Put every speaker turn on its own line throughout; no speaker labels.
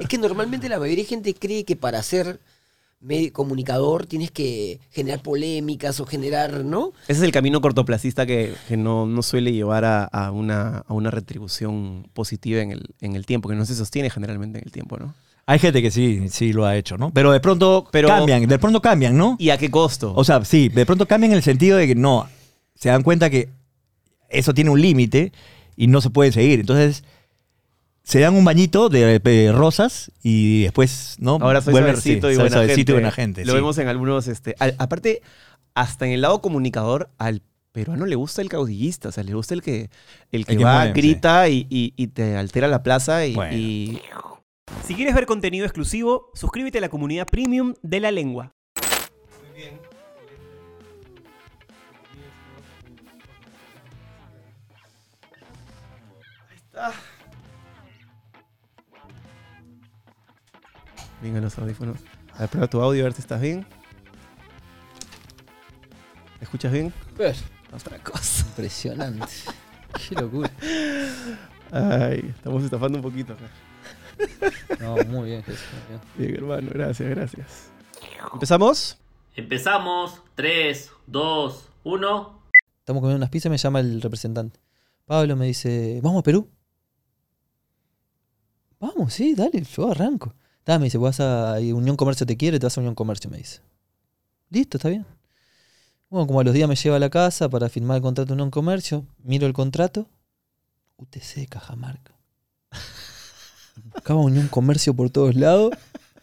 Es que normalmente la mayoría de gente cree que para ser comunicador tienes que generar polémicas o generar, ¿no?
Ese es el camino cortoplacista que, que no, no suele llevar a, a una, a una retribución positiva en el, en el tiempo, que no se sostiene generalmente en el tiempo, ¿no?
Hay gente que sí, sí lo ha hecho, ¿no? Pero de pronto
Pero-
cambian, de pronto cambian, ¿no?
¿Y a qué costo?
O sea, sí, de pronto cambian en el sentido de que no, se dan cuenta que eso tiene un límite y no se puede seguir. Entonces, se dan un bañito de, de rosas y después, ¿no?
Ahora soy
Vuelven-
suavecito
sí,
y buena
suavecito
gente.
y buena gente.
Lo
sí.
vemos en algunos, este, al- aparte, hasta en el lado comunicador, al peruano le gusta el caudillista, o sea, le gusta el que, el que
El que
va,
mueve,
grita y, y- y te altera la plaza y,
Bueno.
y- Si quieres ver contenido exclusivo, suscríbete a la comunidad premium de la lengua. Ahí está. Venga los audífonos. A ver, prueba tu audio a ver si estás bien. ¿Me escuchas bien? Otra cosa.
Impresionante. Qué locura.
Ay, estamos estafando un poquito acá.
No, muy bien, Jesús. muy bien.
Bien, hermano, gracias, gracias. ¿Empezamos?
Empezamos. 3, 2, 1.
Estamos comiendo unas pizzas y me llama el representante. Pablo me dice, ¿vamos a Perú? Vamos, sí, dale, yo arranco. Dale, me dice, vas a Unión Comercio te quiere, te vas a Unión Comercio, me dice. Listo, está bien. Bueno, como a los días me lleva a la casa para firmar el contrato de Unión Comercio, miro el contrato, UTC Cajamarca. Buscaba Unión Comercio por todos lados,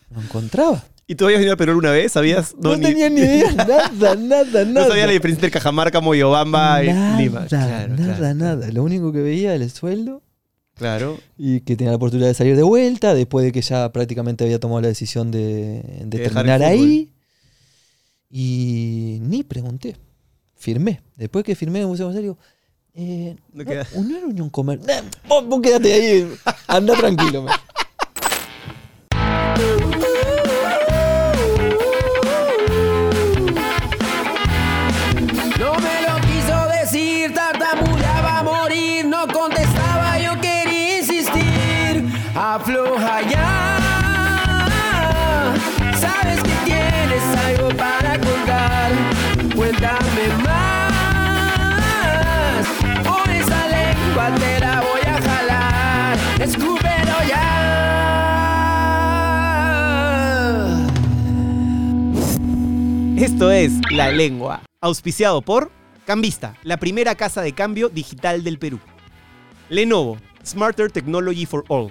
no encontraba.
¿Y tú habías venido a Perú una vez? ¿Sabías?
No, tenía ni idea, nada, nada,
No
nada.
sabía la diferencia entre Cajamarca, Moyobamba y
nada,
Lima. Claro,
nada,
claro,
nada. Lo único que veía era el sueldo
Claro.
y que tenía la oportunidad de salir de vuelta después de que ya prácticamente había tomado la decisión de, de
De
terminar
el
ahí. Y ni pregunté. Firmé. Después que firmé, me puse a serio. Eh,
No
no, era Unión Comercio. Nah, vos, vos quédate ahí. Anda tranquilo.
Esto es La Lengua, auspiciado por Cambista, la primera casa de cambio digital del Perú. Lenovo, Smarter Technology for All.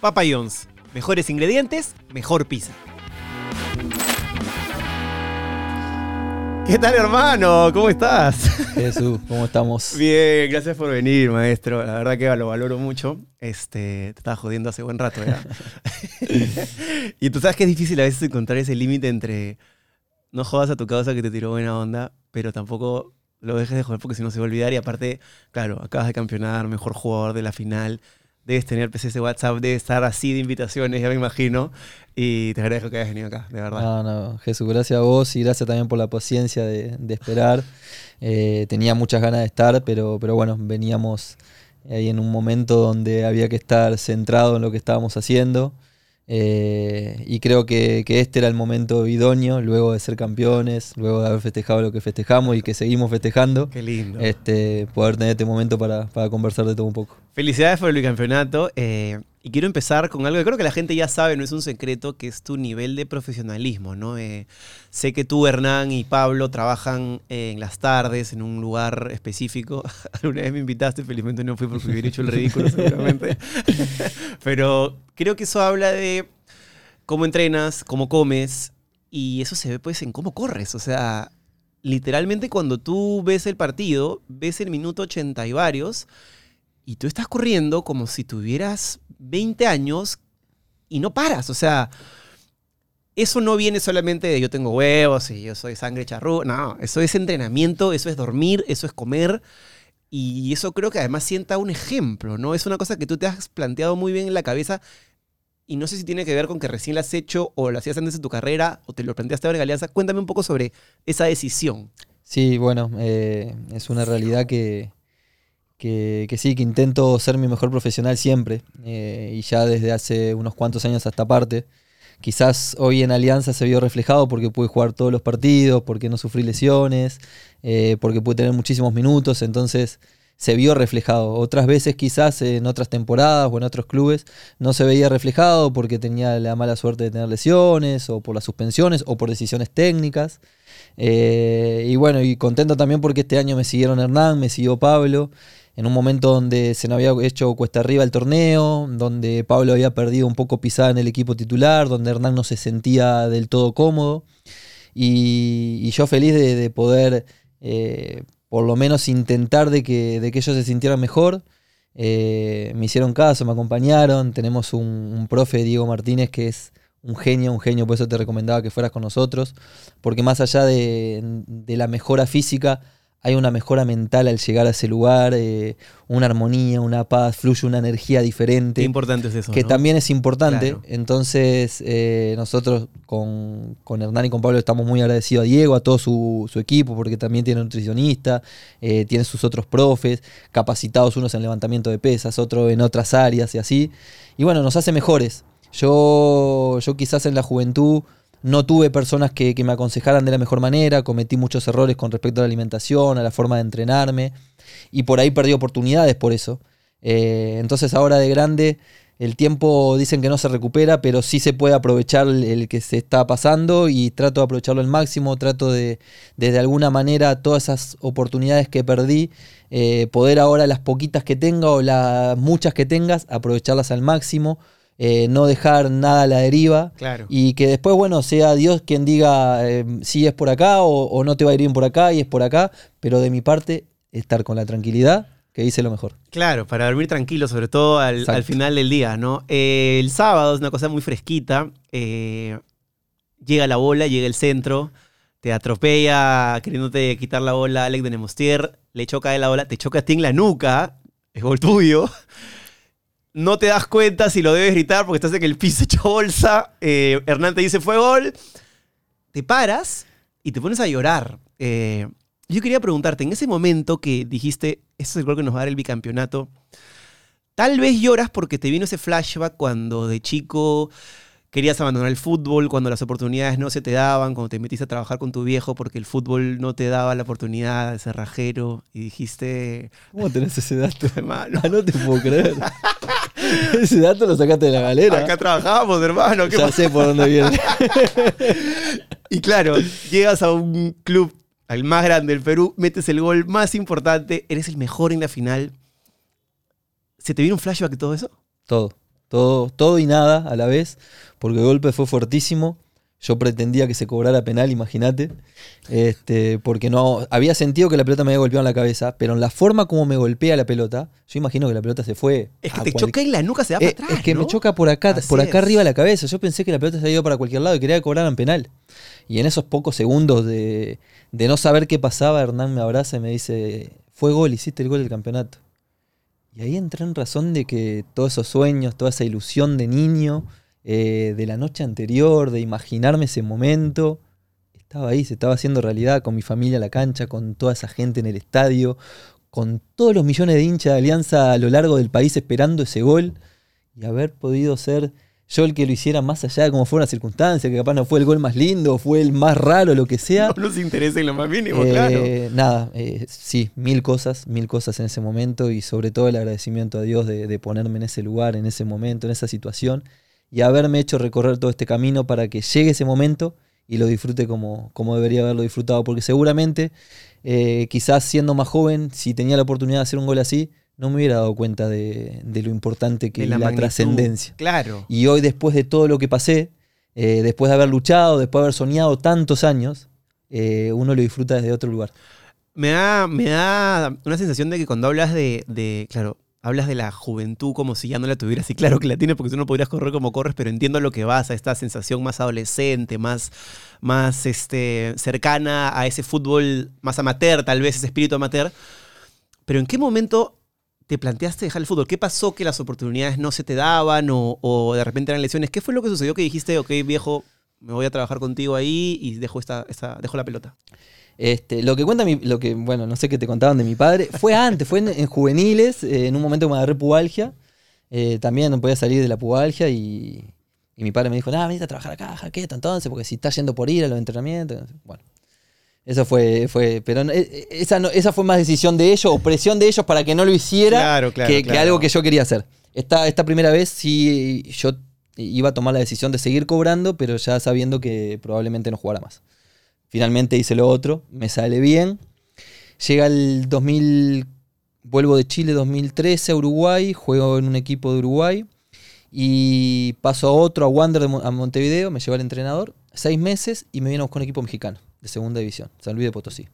Papa John's, mejores ingredientes, mejor pizza. ¿Qué tal, hermano? ¿Cómo estás?
Jesús, ¿cómo estamos?
Bien, gracias por venir, maestro. La verdad que lo valoro mucho. Este, te estaba jodiendo hace buen rato ya. y tú sabes que es difícil a veces encontrar ese límite entre no jodas a tu causa que te tiró buena onda, pero tampoco lo dejes de joder porque si no se va a olvidar. Y aparte, claro, acabas de campeonar, mejor jugador de la final. Debes tener PCS WhatsApp, debe estar así de invitaciones, ya me imagino. Y te agradezco que hayas venido acá, de verdad.
No, no, Jesús, gracias a vos y gracias también por la paciencia de, de esperar. Eh, tenía muchas ganas de estar, pero, pero bueno, veníamos ahí en un momento donde había que estar centrado en lo que estábamos haciendo. Eh, y creo que, que este era el momento idóneo, luego de ser campeones, luego de haber festejado lo que festejamos y que seguimos festejando,
Qué lindo.
este, poder tener este momento para, para conversar de todo un poco.
Felicidades por el bicampeonato. eh, y quiero empezar con algo que creo que la gente ya sabe, no es un secreto, que es tu nivel de profesionalismo, ¿no? Eh, sé que tú, Hernán y Pablo trabajan en las tardes en un lugar específico. Alguna vez me invitaste, felizmente no fui porque hubiera hecho el ridículo seguramente. Pero creo que eso habla de cómo entrenas, cómo comes, y eso se ve pues en cómo corres. O sea, literalmente cuando tú ves el partido, ves el minuto 80 y varios, y tú estás corriendo como si tuvieras 20 años y no paras. O sea, eso no viene solamente de yo tengo huevos y yo soy sangre charrú. No, eso es entrenamiento, eso es dormir, eso es comer. Y eso creo que además sienta un ejemplo, ¿no? Es una cosa que tú te has planteado muy bien en la cabeza y no sé si tiene que ver con que recién la has hecho o lo hacías antes de tu carrera o te lo planteaste ahora en Alianza. Cuéntame un poco sobre esa decisión.
Sí, bueno, eh, es una realidad que, que, sí, que intento ser mi mejor profesional siempre. eh, y ya desde hace unos cuantos años hasta parte. Quizás hoy en Alianza se vio reflejado porque pude jugar todos los partidos, porque no sufrí lesiones, eh, porque pude tener muchísimos minutos, entonces se vio reflejado. Otras veces quizás en otras temporadas o en otros clubes no se veía reflejado porque tenía la mala suerte de tener lesiones o por las suspensiones o por decisiones técnicas. Eh, y bueno, y contento también porque este año me siguieron Hernán, me siguió Pablo, en un momento donde se había hecho cuesta arriba el torneo, donde Pablo había perdido un poco pisada en el equipo titular, donde Hernán no se sentía del todo cómodo. Y, yo feliz de, de poder eh, por lo menos intentar de que, de que ellos se sintieran mejor. Eh, me hicieron caso, me acompañaron. Tenemos un, profe, Diego Martínez, que es un genio, un genio, por eso te recomendaba que fueras con nosotros, porque más allá de la mejora física, hay una mejora mental al llegar a ese lugar, eh, una armonía, una paz, fluye una energía diferente
Qué importante es eso.
que
¿no?
también es importante.
Claro.
Entonces, eh, nosotros con, con Hernán y con Pablo estamos muy agradecidos a Diego, a todo su, su equipo, porque también tiene nutricionista, eh, tiene sus otros profes, capacitados unos en levantamiento de pesas, otros en otras áreas y así. Y bueno, nos hace mejores. Yo, yo quizás en la juventud no tuve personas que, me aconsejaran de la mejor manera, cometí muchos errores con respecto a la alimentación, a la forma de entrenarme, y por ahí perdí oportunidades por eso. Eh, entonces ahora de grande el tiempo dicen que no se recupera, pero sí se puede aprovechar el, que se está pasando y trato de aprovecharlo al máximo, trato de, de, de alguna manera todas esas oportunidades que perdí, eh, poder ahora las poquitas que tenga o las muchas que tengas, aprovecharlas al máximo. Eh, no dejar nada a la deriva
Claro.
y que después, bueno, sea Dios quien diga eh, si es por acá o, o no te va a ir bien por acá y es por acá, pero de mi parte, estar con la tranquilidad que hice lo mejor.
Claro, para dormir tranquilo, sobre todo al, al final del día, ¿no? Eh, el sábado es una cosa muy fresquita. eh, llega la bola, llega el centro, te atropella queriéndote quitar la bola Alex de Nemostier, le choca de la bola, te choca a ti en la nuca, es gol tuyo. No te das cuenta si lo debes gritar porque estás en el piso hecho bolsa. eh, Hernán te dice fue gol. Te paras y te pones a llorar. Eh, yo quería preguntarte, en ese momento que dijiste, este es el gol que nos va a dar el bicampeonato, tal vez lloras porque te vino ese flashback cuando de chico querías abandonar el fútbol, cuando las oportunidades no se te daban, cuando te metiste a trabajar con tu viejo porque el fútbol no te daba la oportunidad de ser rajero y dijiste,
¿Cómo tenés ese dato?
hermano,
Ah, no te puedo creer. ese dato lo sacaste de la galera.
acá trabajamos, hermano, ¿qué
ya
pasa?
sé por dónde viene.
Y claro, llegas a un club, al más grande del Perú, metes el gol más importante, eres el mejor en la final. ¿Se te vino un flashback de todo eso?
Todo, todo, todo y nada a la vez, porque el golpe fue fuertísimo. Yo pretendía que se cobrara penal, imagínate. Este, porque no. Había sentido que la pelota me había golpeado en la cabeza, pero en la forma como me golpea la pelota, yo imagino que la pelota se fue.
Es que te
cual-
choca en la nuca, se da
Eh,
para atrás.
es que me choca por acá,
Así
por acá
es.
arriba de la cabeza. Yo pensé que la pelota se había ido para cualquier lado y quería que cobraran penal. Y en esos pocos segundos de, de no saber qué pasaba, Hernán me abraza y me dice, fue gol, hiciste el gol del campeonato. Y ahí entré en razón de que todos esos sueños, toda esa ilusión de niño, eh, de la noche anterior, de imaginarme ese momento, estaba ahí, se estaba haciendo realidad con mi familia en la cancha, con toda esa gente en el estadio, con todos los millones de hinchas de Alianza a lo largo del país esperando ese gol y haber podido ser yo el que lo hiciera más allá de cómo fue una circunstancia, que capaz no fue el gol más lindo, fue el más raro, lo que sea.
No nos interesa en lo más mínimo,
Eh,
claro.
Nada, eh, sí, mil cosas, mil cosas en ese momento y sobre todo el agradecimiento a Dios de, de ponerme en ese lugar, en ese momento, en esa situación y haberme hecho recorrer todo este camino para que llegue ese momento y lo disfrute como, como debería haberlo disfrutado, porque seguramente eh, quizás siendo más joven, si tenía la oportunidad de hacer un gol así, no me hubiera dado cuenta de, de lo importante que
De
es la,
magnitud.
trascendencia.
Claro.
Y hoy, después de todo lo que pasé, eh, después de haber luchado, después de haber soñado tantos años, eh, uno lo disfruta desde otro lugar.
Me da, me da una sensación de que cuando hablas de, de, claro, hablas de la juventud como si ya no la tuvieras, y claro que la tienes porque tú no podrías correr como corres, pero entiendo lo que vas, a esta sensación más adolescente, más, más este, cercana a ese fútbol más amateur, tal vez ese espíritu amateur. Pero ¿en qué momento te planteaste dejar el fútbol? ¿Qué pasó que las oportunidades no se te daban o, de repente eran lesiones? ¿Qué fue lo que sucedió que dijiste, ok, viejo, me voy a trabajar contigo ahí y dejo, esta, dejo la pelota?
Este, lo que cuenta lo que, bueno, no sé qué te contaban de mi padre, fue antes, fue en, en juveniles, eh, en un momento que me agarré pubalgia. eh, también no podía salir de la pubalgia y, y mi padre me dijo, nada, venite a trabajar acá, jaqueta, entonces, porque si estás yendo por ir a los entrenamientos. Bueno. Eso fue, fue pero no- eh, esa, no- esa fue más decisión de ellos o presión de ellos para que no lo hiciera
Claro, claro,
que, algo que yo quería hacer. Esta, esta primera vez sí yo iba a tomar la decisión de seguir cobrando, pero ya sabiendo que probablemente no jugara más. Finalmente hice lo otro, me sale bien. Llega el 2000, vuelvo de Chile 2013 a Uruguay, juego en un equipo de Uruguay y paso a otro, a Wander de a Montevideo, me lleva el entrenador, seis meses y me viene a buscar un equipo mexicano de segunda división, San Luis de Potosí.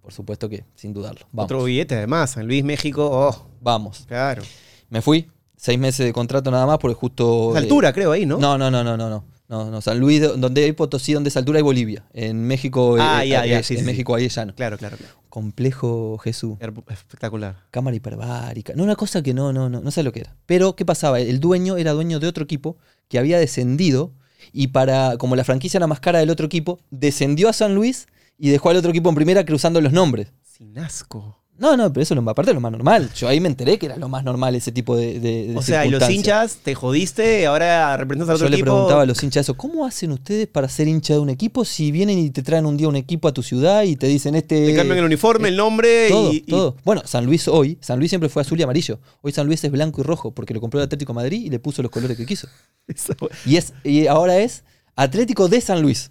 Por supuesto que, sin dudarlo. Vamos.
Otro billete, además. San Luis, México. Oh,
Vamos.
claro.
Me fui, seis meses de contrato nada más, porque justo.
Es
eh,
altura, creo, ahí, ¿no?
No, no, no, no, no, no. No, no, San Luis, do- donde hay Potosí, donde es altura, hay Bolivia. En México,
Ah,
eh,
ya, ya,
eh,
sí,
en
sí,
México ahí es llano.
Claro, claro, claro.
Complejo Jesús.
Espectacular.
Cámara hiperbárica. No, una cosa que no, no, no, no sé lo que era. Pero, ¿qué pasaba? El dueño era dueño de otro equipo que había descendido y para, como la franquicia era más cara del otro equipo, descendió a San Luis y dejó al otro equipo en primera cruzando los nombres.
Sin asco.
No, no, pero eso es lo, aparte es lo más normal. Yo ahí me enteré que era lo más normal ese tipo de, de, de
O sea, y los hinchas te jodiste, ahora representas
Yo
otro
le
equipo.
preguntaba a los hinchas eso, ¿cómo hacen ustedes para ser hincha de un equipo si vienen y te traen un día un equipo a tu ciudad y te dicen este...
Te cambian el uniforme, el nombre
Todo,
y, y-
todo. Bueno, San Luis hoy, San Luis siempre fue azul y amarillo. Hoy San Luis es blanco y rojo porque lo compró el Atlético de Madrid y le puso los colores que quiso.
Eso,
Y, es, y ahora es Atlético de San Luis.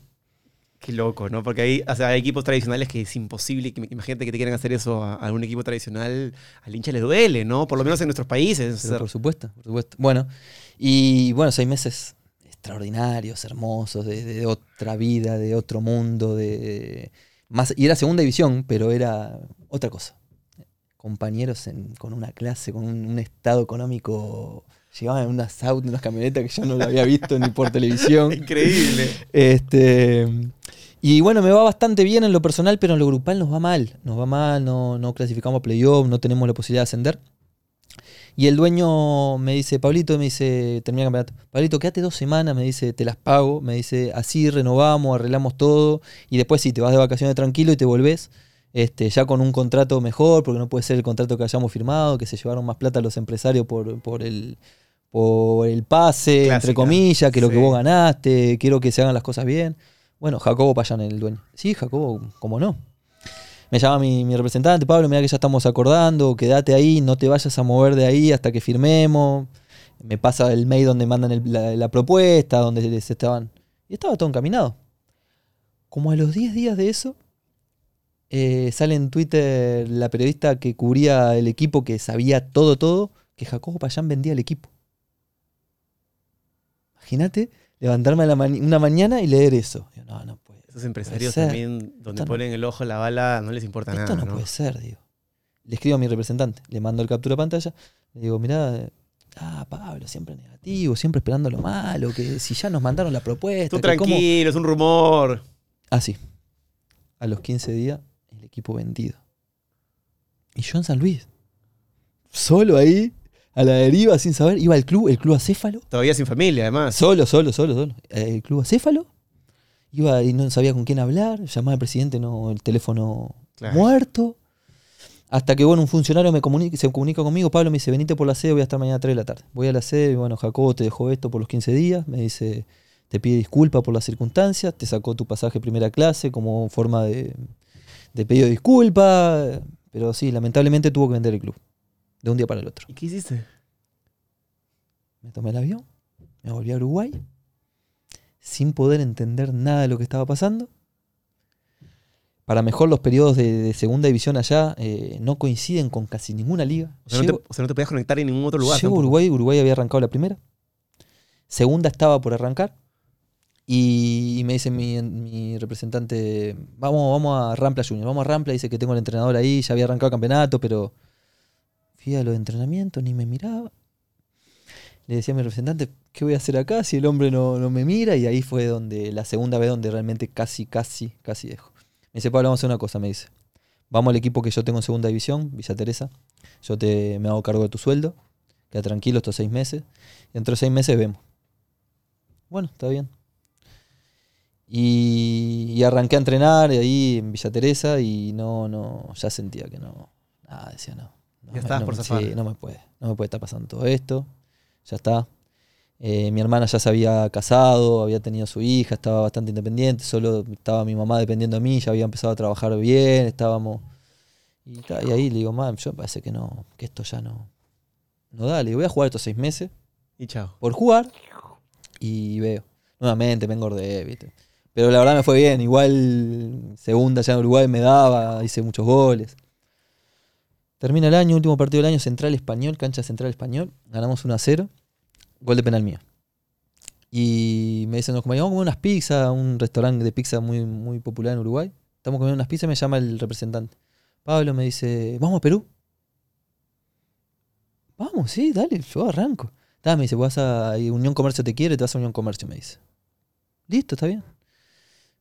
Qué loco, ¿no? Porque hay, o sea, hay equipos tradicionales que es imposible. Que, imagínate que te quieran hacer eso a, a un equipo tradicional. Al hincha le duele, ¿no? Por lo menos en nuestros países.
Pero por supuesto, por supuesto. Bueno, y bueno, seis meses extraordinarios, hermosos, de, de otra vida, de otro mundo, de más y era segunda división, pero era otra cosa. Compañeros en- con una clase, con un, un estado económico, llegaban en unas autos, unas camionetas que yo no lo había visto ni por televisión.
Increíble.
Este, y bueno, me va bastante bien en lo personal, pero en lo grupal nos va mal. Nos va mal, no, no clasificamos a playoff, no tenemos la posibilidad de ascender. Y el dueño me dice, Pablito, me dice, termina el campeonato. Pablito, quédate dos semanas, me dice, te las pago. Me dice, así renovamos, arreglamos todo. Y después sí, te vas de vacaciones tranquilo y te volvés. Este, ya con un contrato mejor, porque no puede ser el contrato que hayamos firmado, que se llevaron más plata los empresarios por, por el, por el pase, entre comillas, que lo que vos ganaste, quiero que se hagan las cosas bien. Bueno, Jacobo Payán, el dueño. Sí, Jacobo, ¿cómo no? Me llama mi, representante, Pablo, mira que ya estamos acordando, quédate ahí, no te vayas a mover de ahí hasta que firmemos. Me pasa el mail donde mandan la, propuesta, donde les estaban... Y estaba todo encaminado. Como a los 10 días de eso, eh, sale en Twitter la periodista que cubría el equipo, que sabía todo, todo, que Jacobo Payán vendía el equipo. Imagínate levantarme a la ma- una mañana y leer eso. Yo, no, no puede.
Esos empresarios también, donde
Esto no-
ponen el ojo la bala, no les importa
Esto
nada.
no,
¿no?
puede ser, digo. Le escribo a mi representante, le mando el captura pantalla, le digo, mirá, ah, Pablo, siempre negativo, siempre esperando lo malo, que si ya nos mandaron la propuesta.
Tú
que cómo-".
tranquilo, es un rumor.
Ah, sí. A los 15 días, el equipo vendido. Y yo en San Luis, solo ahí, a la deriva, sin saber, iba al club, el club acéfalo.
Todavía sin familia, además.
Solo, solo, solo, solo. El club acéfalo. Iba y no sabía con quién hablar. Llamaba al presidente, no, el teléfono
Claro.
muerto. Hasta que, bueno, un funcionario me comunica, se comunica conmigo. Pablo me dice, venite por la sede, voy a estar mañana a 3 de la tarde. Voy a la sede, y bueno, Jacobo te dejó esto por los 15 días. Me dice, te pide disculpas por las circunstancias. Te sacó tu pasaje primera clase como forma de, de pedido de disculpas. Pero sí, lamentablemente tuvo que vender el club. De un día para el otro.
¿Y qué hiciste?
Me tomé el avión, me volví a Uruguay, sin poder entender nada de lo que estaba pasando. Para mejor, los periodos de, de segunda división allá eh, no coinciden con casi ninguna liga.
O sea, no te, o sea, no te podías conectar en ningún otro lugar.
llego a. Uruguay, Uruguay había arrancado la primera. Segunda estaba por arrancar. Y, y me dice mi, mi representante, vamos, vamos a Rampla Junior, vamos a Rampla, dice que tengo el entrenador ahí, ya había arrancado el campeonato, pero fui a los entrenamientos, ni me miraba. Le decía a mi representante, ¿qué voy a hacer acá si el hombre no, no me mira? Y ahí fue donde, la segunda vez donde realmente casi, casi, casi dejo. Me dice, Pablo, vamos a hacer una cosa, me dice. Vamos al equipo que yo tengo en segunda división, Villa Teresa. Yo te, me hago cargo de tu sueldo. Queda tranquilo estos seis meses. Dentro de seis meses vemos. Bueno, está bien. Y, arranqué a entrenar ahí en Villa Teresa y no, no, ya sentía que no, nada, decía no. No
Ya
me-
estabas
no
por zafar.
Sí, no me puede, no me puede estar pasando todo esto, ya está. Eh, mi hermana ya se había casado, había tenido su hija, estaba bastante independiente, solo estaba mi mamá dependiendo de mí, ya había empezado a trabajar bien, estábamos... Y, ahí le digo, mam, yo parece que no, que esto ya no... No da, le digo, voy a jugar estos seis meses
Y chao.
por jugar y veo. Nuevamente me engordé, ¿viste? Pero la verdad me fue bien. Igual segunda ya en Uruguay me daba, hice muchos goles. Termina el año, último partido del año, Central Español, cancha Central Español. Ganamos 1 a 0. Gol de penal mío. Y me dicen los compañeros, vamos a comer unas pizzas, un restaurante de pizza muy, muy popular en Uruguay. Estamos comiendo unas pizzas y me llama el representante. Pablo me dice, ¿vamos a Perú? Vamos, sí, dale, yo arranco. Me dice, vas a Unión Comercio te quiere, te vas a Unión Comercio, me dice. Listo, está bien.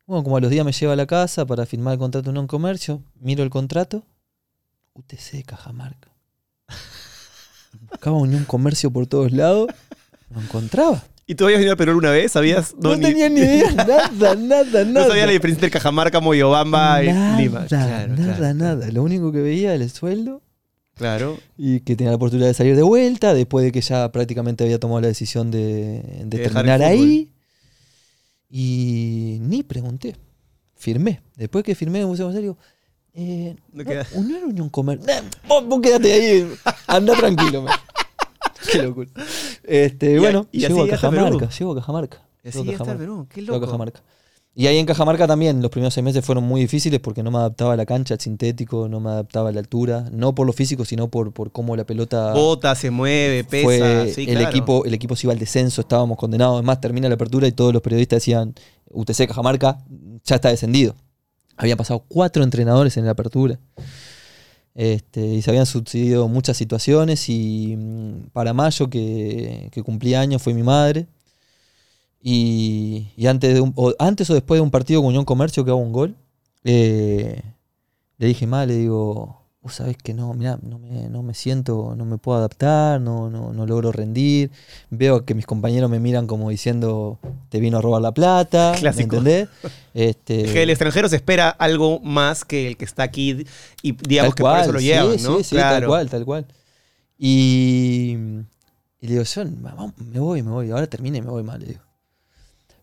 Bueno, como a los días me lleva a la casa para firmar el contrato de Unión Comercio, miro el contrato, UTC Cajamarca. Buscaba Unión Comercio por todos lados, no encontraba.
¿Y tú habías venido a Perú una vez? ¿Sabías?
No, tenía ni idea, nada, nada, nada.
No sabía la diferencia entre Cajamarca, Moyobamba y
nada,
Lima. Claro,
nada,
claro,
nada. Lo único que veía era el sueldo
Claro.
y que tenía la oportunidad de salir de vuelta después de que ya prácticamente había tomado la decisión de, de
De
terminar
el
ahí. Y ni pregunté. Firmé. Después que firmé, me puse a pensar, digo, eh,
No
no, era Unión Comercio. Eh, vos, vos quédate ahí, anda tranquilo. Qué locura. Este,
Y-
bueno,
y
llego a. Cajamarca, llego a Cajamarca. Llego a Cajamarca.
Perú. Qué
Llego a
loco.
Cajamarca. Y ahí en Cajamarca también, los primeros seis meses fueron muy difíciles porque no me adaptaba a la cancha, al sintético, no me adaptaba a la altura, no por lo físico, sino por, por cómo la pelota
Bota, se mueve, pesa.
fue.
sí,
el,
claro.
equipo, el equipo se iba al descenso, estábamos condenados. Además, termina la apertura y todos los periodistas decían, UTC Cajamarca ya está descendido. Habían pasado cuatro entrenadores en la apertura. Este, y se habían sucedido muchas situaciones y mm, para mayo que, que cumplí años fue mi madre. Y, y antes, de un- o, antes o después de un partido con Unión Comercio que hago un gol, eh, le dije, mal, le digo, vos sabés que no, mirá, no me, no me siento, no me puedo adaptar, no, no, no logro rendir. Veo que mis compañeros me miran como diciendo, te vino a robar la plata, ¿me
Clásico.
entendés? Este,
que el extranjero se espera algo más que el que está aquí y digamos que por
cual,
eso lo
sí,
llevan, ¿no?
Sí, sí, tal cual, tal cual. Y, y le digo, yo "Mamá, me voy, me voy, ahora termine y me voy mal, le digo.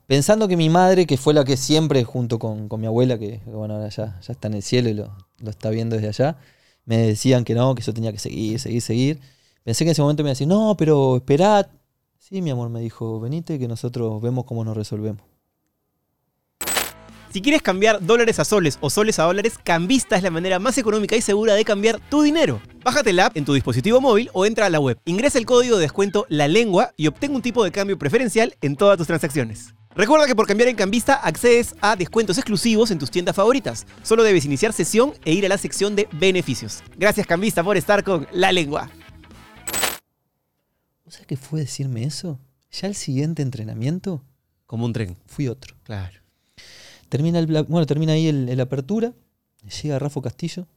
Pensando que mi madre, que fue la que siempre, junto con, con mi abuela, que que, bueno, ahora ya, ya está en el cielo y lo, lo está viendo desde allá, me decían que no, que yo tenía que seguir, seguir, seguir. Pensé que en ese momento me iba a decir, no, pero esperad. Sí, mi amor, me dijo, venite que nosotros vemos cómo nos resolvemos.
Si quieres cambiar dólares a soles o soles a dólares, Cambista es la manera más económica y segura de cambiar tu dinero. Bájate la app en tu dispositivo móvil o entra a la web. Ingresa el código de descuento La Lengua y obtén un tipo de cambio preferencial en todas tus transacciones. Recuerda que por cambiar en Cambista accedes a descuentos exclusivos en tus tiendas favoritas. Solo debes iniciar sesión e ir a la sección de beneficios. Gracias Cambista por estar con La Lengua.
¿Vos sabés qué fue decirme eso? Ya el siguiente entrenamiento
Como un tren.
fui otro.
Claro.
Termina, el, bueno, termina ahí el, el apertura. Llega Rafa Castillo.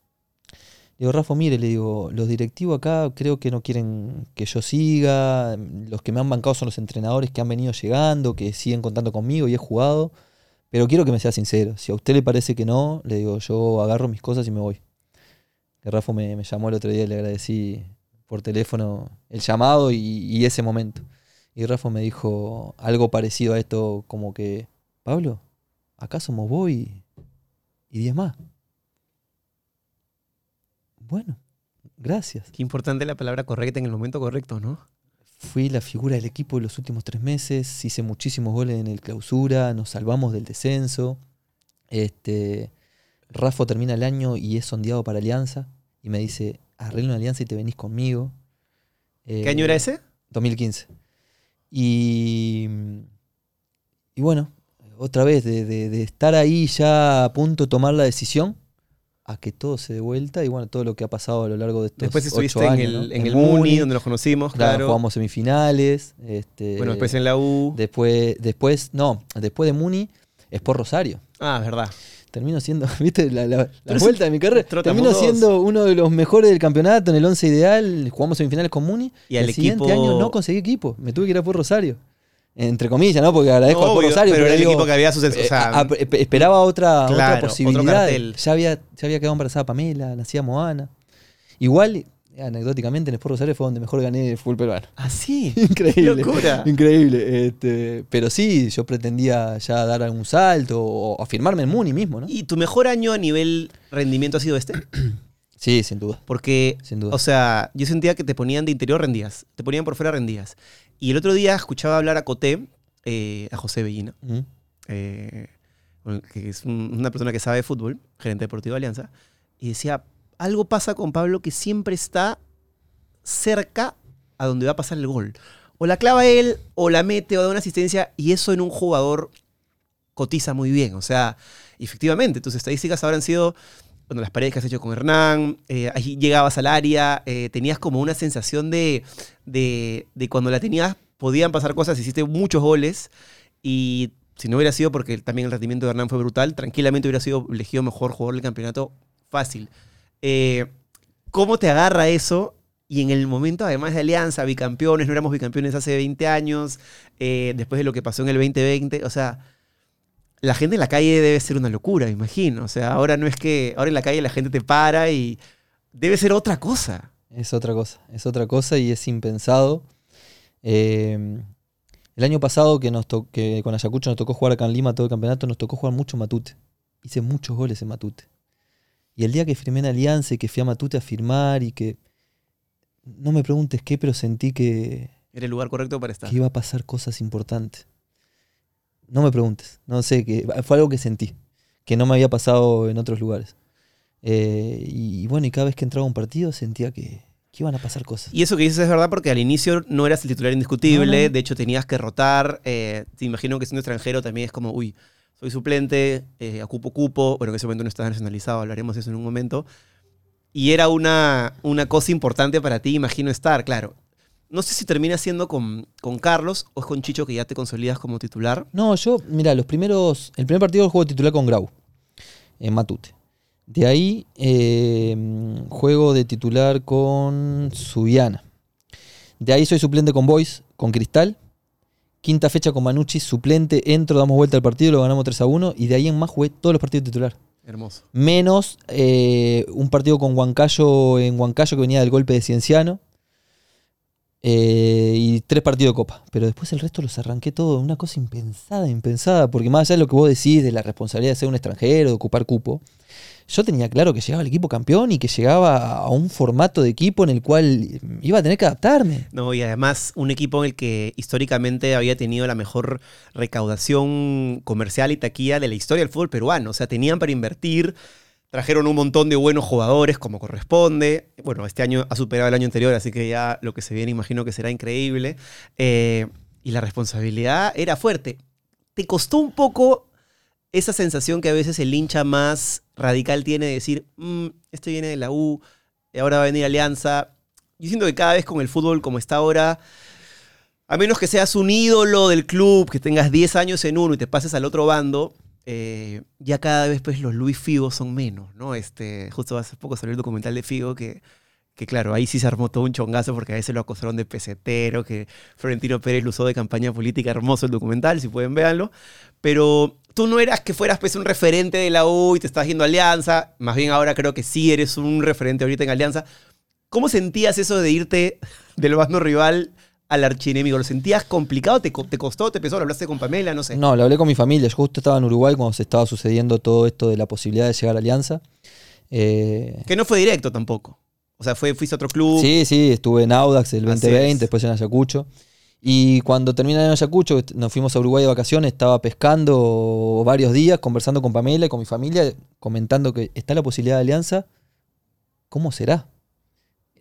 Digo, Rafa, mire, le digo, los directivos acá creo que no quieren que yo siga. Los que me han bancado son los entrenadores que han venido llegando, que siguen contando conmigo y he jugado. Pero quiero que me sea sincero. Si a usted le parece que no, le digo, yo agarro mis cosas y me voy. Que Rafa me, llamó el otro día y le agradecí por teléfono el llamado y, ese momento. Y Rafa me dijo algo parecido a esto, como que, Pablo, acá somos vos y diez más. Bueno, gracias.
Qué importante la palabra correcta en el momento correcto, ¿no?
Fui la figura del equipo de los últimos tres meses, hice muchísimos goles en el clausura, nos salvamos del descenso. Este, Rafa termina el año y es sondeado para Alianza y me dice, arreglo una alianza y te venís conmigo.
¿Qué
Eh,
año era ese?
2015. Y, y bueno, otra vez, de, de- de estar ahí ya a punto de tomar la decisión, a que todo se dé vuelta y bueno, todo lo que ha pasado a lo largo de estos
Después
ocho
estuviste en
años,
el,
¿no?
en el Muni, donde nos conocimos,
claro,
claro.
jugamos semifinales. Este,
bueno, después en la U.
después, después, no, después de Muni es por Rosario.
Ah, verdad.
Termino siendo, ¿viste? La, la- vuelta de mi carrera. Termino
dos.
siendo uno de los mejores del campeonato en el 11 ideal. Jugamos semifinales con Muni.
Y al
el siguiente
equipo-
año no conseguí equipo. Me tuve que ir a por Rosario. Entre comillas, ¿no? Porque agradezco al
Obvio,
Rosario.
pero era el
digo,
equipo que había sus- o
eh,
sea,
a- a- esperaba otra,
Claro,
otra
otro
posibilidad. Ya había, ya había quedado embarazada Pamela, nacía Moana. Igual, anecdóticamente, en Sport Rosario fue donde mejor gané el fútbol peruano.
¿Ah, sí?
Increíble.
locura.
Increíble. Este, pero sí, yo pretendía ya dar algún salto o afirmarme en Muni mismo, ¿no?
¿Y tu mejor año a nivel rendimiento ha sido este?
Sí, sin duda.
Porque,
Sin duda.
o sea, yo sentía que te ponían de interior, rendías. Te ponían por fuera, rendías. Y el otro día escuchaba hablar a Coté, eh, a José Bellina, eh, que es un- una persona que sabe de fútbol, gerente deportivo de Alianza, y decía, algo pasa con Pablo que siempre está cerca a donde va a pasar el gol. O la clava él, o la mete, o da una asistencia, y eso en un jugador cotiza muy bien. O sea, efectivamente, tus estadísticas habrán sido, bueno, las paredes que has hecho con Hernán, eh, llegabas al área, eh, tenías como una sensación de, de, de cuando la tenías podían pasar cosas, hiciste muchos goles, y si no hubiera sido porque también el rendimiento de Hernán fue brutal, tranquilamente hubiera sido elegido mejor jugador del campeonato fácil. Eh, ¿Cómo te agarra eso? Y en el momento, además de Alianza, bicampeones, no éramos bicampeones hace 20 años, eh, después de lo que pasó en el 2020, o sea, la gente en la calle debe ser una locura, me imagino. O sea, ahora no es que, ahora en la calle la gente te para y debe ser otra cosa.
Es otra cosa, es otra cosa y es impensado. Eh, el año pasado que, nos que con Ayacucho nos tocó jugar acá en Lima todo el campeonato, nos tocó jugar mucho Matute. Hice muchos goles en Matute. Y el día que firmé en Alianza y que fui a Matute a firmar y que... No me preguntes qué, pero sentí que,
Era el lugar correcto para estar.
que iba a pasar cosas importantes. No me preguntes, no sé, que fue algo que sentí, que no me había pasado en otros lugares. Eh, y, y bueno, y cada vez que entraba a un partido sentía que, que iban a pasar cosas.
Y eso que dices es verdad porque al inicio no eras el titular indiscutible,
No, no.
de hecho tenías que rotar. eh, te imagino que siendo extranjero también es como, uy, soy suplente, eh, ocupo cupo. Bueno, en ese momento no estás nacionalizado, hablaremos de eso en un momento. Y era una, una cosa importante para ti, imagino estar, claro. No sé si termina siendo con, con Carlos o es con Chicho que ya te consolidas como titular.
No, yo, mira, los primeros. El primer partido juego titular con Grau, en Matute. De ahí eh, juego de titular con Subiana. De ahí soy suplente con Boys, con Cristal. Quinta fecha con Manucci, suplente, entro, damos vuelta al partido, lo ganamos 3 a 1. Y de ahí en más jugué todos los partidos titular.
Hermoso.
Menos eh, un partido con Huancayo en Huancayo que venía del golpe de Cienciano. Eh, y tres partidos de copa. Pero después el resto los arranqué todo. Una cosa impensada, impensada. Porque más allá de lo que vos decís de la responsabilidad de ser un extranjero, de ocupar cupo, yo tenía claro que llegaba el equipo campeón y que llegaba a un formato de equipo en el cual iba a tener que adaptarme.
No, y además un equipo en el que históricamente había tenido la mejor recaudación comercial y taquilla de la historia del fútbol peruano. O sea, tenían para invertir, trajeron un montón de buenos jugadores como corresponde. Bueno, este año ha superado el año anterior, así que ya lo que se viene imagino que será increíble. Eh, y la responsabilidad era fuerte. ¿Te costó un poco esa sensación que a veces el hincha más radical tiene de decir, "Mm, este viene de la U, y ahora va a venir Alianza? Yo siento que cada vez con el fútbol como está ahora, a menos que seas un ídolo del club, que tengas 10 años en uno y te pases al otro bando, eh, ya cada vez pues los Luis Figo son menos, ¿no? Este, justo hace poco salió el documental de Figo que, que claro, ahí sí se armó todo un chongazo porque a veces lo acusaron de pesetero, que Florentino Pérez lo usó de campaña política, hermoso el documental, si pueden véanlo, pero tú no eras que fueras pues un referente de la U y te estás yendo a Alianza, más bien ahora creo que sí eres un referente ahorita en Alianza. ¿Cómo sentías eso de irte del bando rival al archienemigo? ¿Lo sentías complicado? ¿Te, co- te costó? ¿Te pesó? ¿Lo hablaste con Pamela? No sé.
No, lo hablé con mi familia. Yo justo estaba en Uruguay cuando se estaba sucediendo todo esto de la posibilidad de llegar a Alianza. Eh,
Que no fue directo tampoco. O sea, fue, fuiste a otro club.
Sí, sí, estuve en Audax el
Así
2020,
es.
después en Ayacucho. Y cuando terminé en Ayacucho, nos fuimos a Uruguay de vacaciones, estaba pescando varios días, conversando con Pamela y con mi familia, comentando que está la posibilidad de alianza. ¿Cómo será?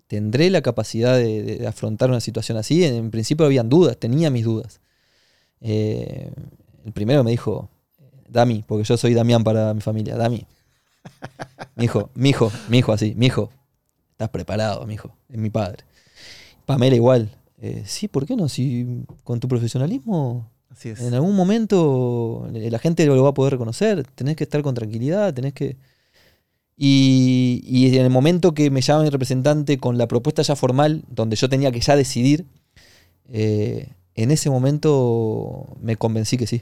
¿Tendré la capacidad de, afrontar una situación así? En, en principio habían dudas, tenía mis dudas. Eh, el primero me dijo, Dami, porque yo soy Damián para mi familia, Dami. Mi hijo, mi hijo, mi hijo así, mi hijo, estás preparado, mi hijo, es mi padre. Pamela igual. Eh, sí, ¿por qué no? Si con tu profesionalismo
Así es.
en algún momento eh, la gente lo va a poder reconocer, tenés que estar con tranquilidad, tenés que... Y, y en el momento que me llama mi representante con la propuesta ya formal, donde yo tenía que ya decidir, eh, en ese momento me convencí que sí,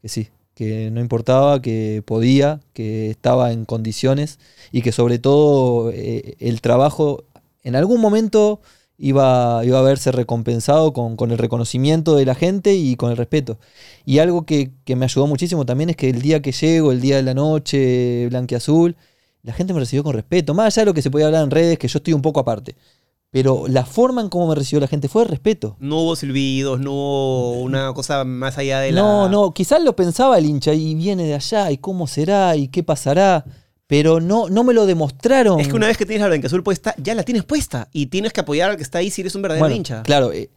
que sí, que no importaba, que podía, que estaba en condiciones y que sobre todo eh, el trabajo en algún momento iba, iba a verse recompensado con, con el reconocimiento de la gente y con el respeto. Y algo que, que me ayudó muchísimo también es que el día que llego, el día de la noche, blanqueazul, la gente me recibió con respeto. Más allá de lo que se podía hablar en redes, que yo estoy un poco aparte. Pero la forma en cómo me recibió la gente fue de respeto.
No hubo silbidos, no hubo una cosa más allá de la...
No, no, quizás lo pensaba el hincha y viene de allá y cómo será y qué pasará, pero no, no me lo demostraron.
Es que una vez que tienes la blanqueazul puesta, ya la tienes puesta. Y tienes que apoyar al que está ahí si eres un verdadero
Bueno,
hincha.
Claro, eh,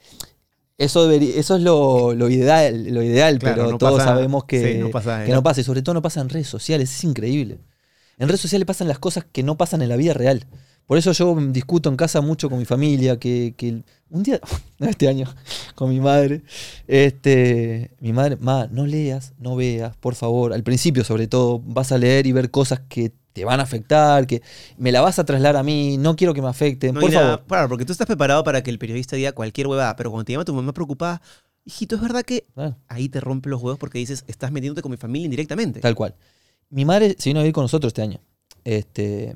eso, debería- eso es lo, lo ideal, lo ideal
Claro,
pero
no
todos
pasa-
sabemos que,
sí, no pasa,
que
no
pasa. Y sobre todo no pasa en redes sociales, es increíble. En redes sociales pasan las cosas que no pasan en la vida real. Por eso yo discuto en casa mucho con mi familia, que, que un día, no, este año, con mi madre, este, mi madre, ma, no leas, no veas, por favor, al principio sobre todo, vas a leer y ver cosas que te van a afectar, que me la vas a trasladar a mí, no quiero que me afecten,
No
por favor.
Claro, porque tú estás preparado para que el periodista diga cualquier huevada, pero cuando te llama tu mamá preocupada, hijito, es verdad que ahí te rompe los huevos porque dices, estás metiéndote con mi familia indirectamente.
Tal cual. Mi madre se vino a vivir con nosotros este año. Este,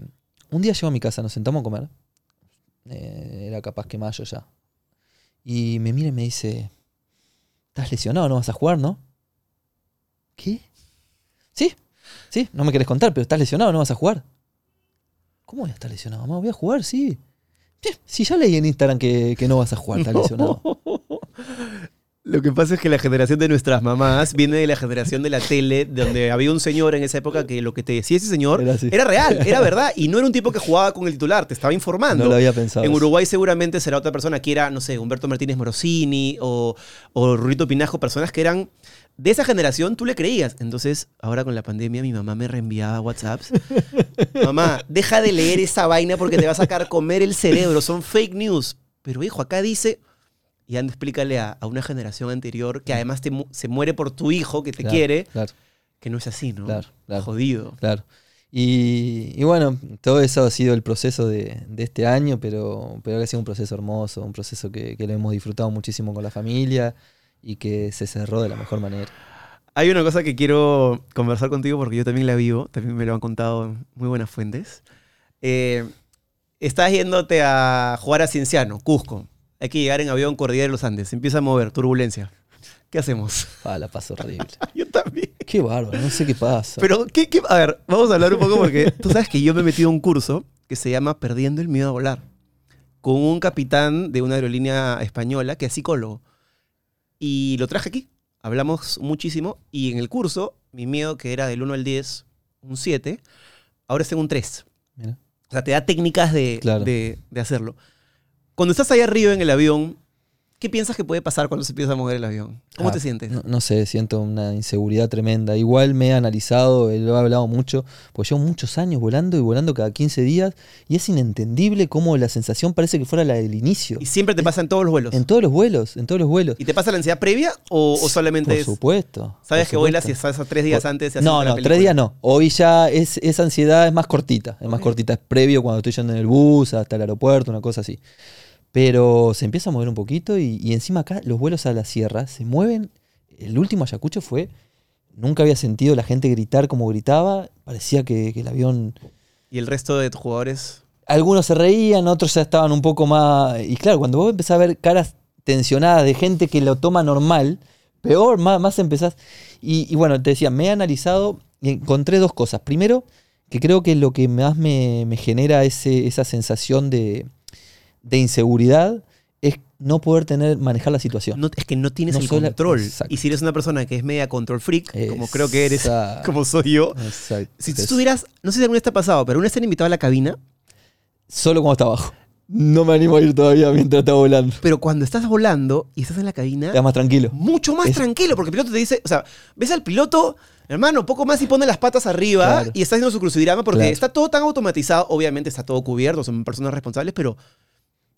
un día llegó a mi casa, nos sentamos a comer. Eh, era capaz que mayo ya. Y me mira y me dice, ¿estás lesionado? ¿No vas a jugar, no? ¿Qué? Sí, sí, no me querés contar, pero estás lesionado, ¿no vas a jugar? ¿Cómo voy a estar lesionado? Mamá, voy a jugar, sí. Sí, Sí, ya leí en Instagram que, que no vas a jugar, estás lesionado.
Lo que pasa es que la generación de nuestras mamás viene de la generación de la tele, donde había un señor en esa época que lo que te decía ese señor
Era
real, era verdad, y no era un tipo que jugaba con el titular, te estaba informando.
No lo había pensado.
En. Uruguay seguramente será otra persona que era, no sé, Humberto Martínez Morosini o, o Rurito Pinajo, personas que eran de esa generación, tú le creías. Entonces, ahora con la pandemia, mi mamá me reenviaba WhatsApps. mamá, deja de leer esa vaina porque te va a sacar comer el cerebro, son fake news. Pero hijo, acá dice, y anda, explícale a, a una generación anterior que además te mu- se muere por tu hijo que te
Claro,
quiere,
Claro.
que no es así, ¿no?
Claro, claro.
Jodido.
Claro. Y, y bueno, todo eso ha sido el proceso de, de este año, pero, pero ha sido un proceso hermoso, un proceso que, que lo hemos disfrutado muchísimo con la familia y que se cerró de la mejor manera.
Hay una cosa que quiero conversar contigo porque yo también la vivo, también me lo han contado muy buenas fuentes. Eh, estás yéndote a jugar a Cienciano, Cusco. Hay que llegar en avión Cordillera de los Andes. Se empieza a mover, turbulencia. ¿Qué hacemos?
Ah, la paso horrible.
yo también.
Qué bárbaro, no sé qué pasa.
Pero, ¿qué, qué? A ver, vamos a hablar un poco porque tú sabes que yo me he metido a un curso que se llama Perdiendo el miedo a volar. Con un capitán de una aerolínea española que es psicólogo. Y lo traje aquí. Hablamos muchísimo. Y en el curso, mi miedo, que era del 1 al 10, un 7, ahora está en un 3.
Mira.
O sea, te da técnicas de,
Claro.
de, de hacerlo. Cuando estás ahí arriba en el avión, ¿qué piensas que puede pasar cuando se empieza a mover el avión? ¿Cómo
Ah,
te sientes?
No, no sé, siento una inseguridad tremenda. Igual me he analizado, eh, lo he hablado mucho, porque llevo muchos años volando y volando cada 15 días y es inentendible cómo la sensación parece que fuera la del inicio.
Y siempre te pasa en todos los vuelos.
En todos los vuelos, en todos los vuelos.
¿Y te pasa la ansiedad previa o, o solamente
Por
es...
supuesto.
¿Sabes
por
que vuelas y estás tres días
Por-
antes? y
No, no, tres días no. Hoy ya es, esa ansiedad es más cortita. Es más cortita. Es previo cuando estoy yendo en el bus hasta el aeropuerto, una cosa así. Pero se empieza a mover un poquito y, y encima acá los vuelos a la sierra se mueven. El último Ayacucho fue. Nunca había sentido la gente gritar como gritaba. Parecía que, que el avión.
¿Y el resto de tus jugadores?
Algunos se reían, otros ya estaban un poco más. Y claro, cuando vos empezás a ver caras tensionadas de gente que lo toma normal, peor, más, más empezás. Y, y bueno, te decía, me he analizado y encontré dos cosas. Primero, que creo que lo que más me, me genera ese, esa sensación de, de inseguridad es no poder tener, manejar la situación.
No, es que no tienes
No
el
la-
control. Y si eres una persona que es media control freak, como creo que eres, como soy yo,
Exacto.
si tú
Es-
estuvieras, no sé si alguna vez te ha pasado, pero una vez te han invitado a la cabina,
Solo cuando está abajo. No me animo a ir todavía mientras está volando.
pero cuando estás volando y estás en la cabina,
Está más tranquilo.
mucho más
Es-
tranquilo, porque el piloto te dice, o sea, ves al piloto, hermano, poco más y pone las patas arriba
Claro.
y está haciendo su crucigrama porque
Claro.
está todo tan automatizado, obviamente está todo cubierto, son personas responsables, pero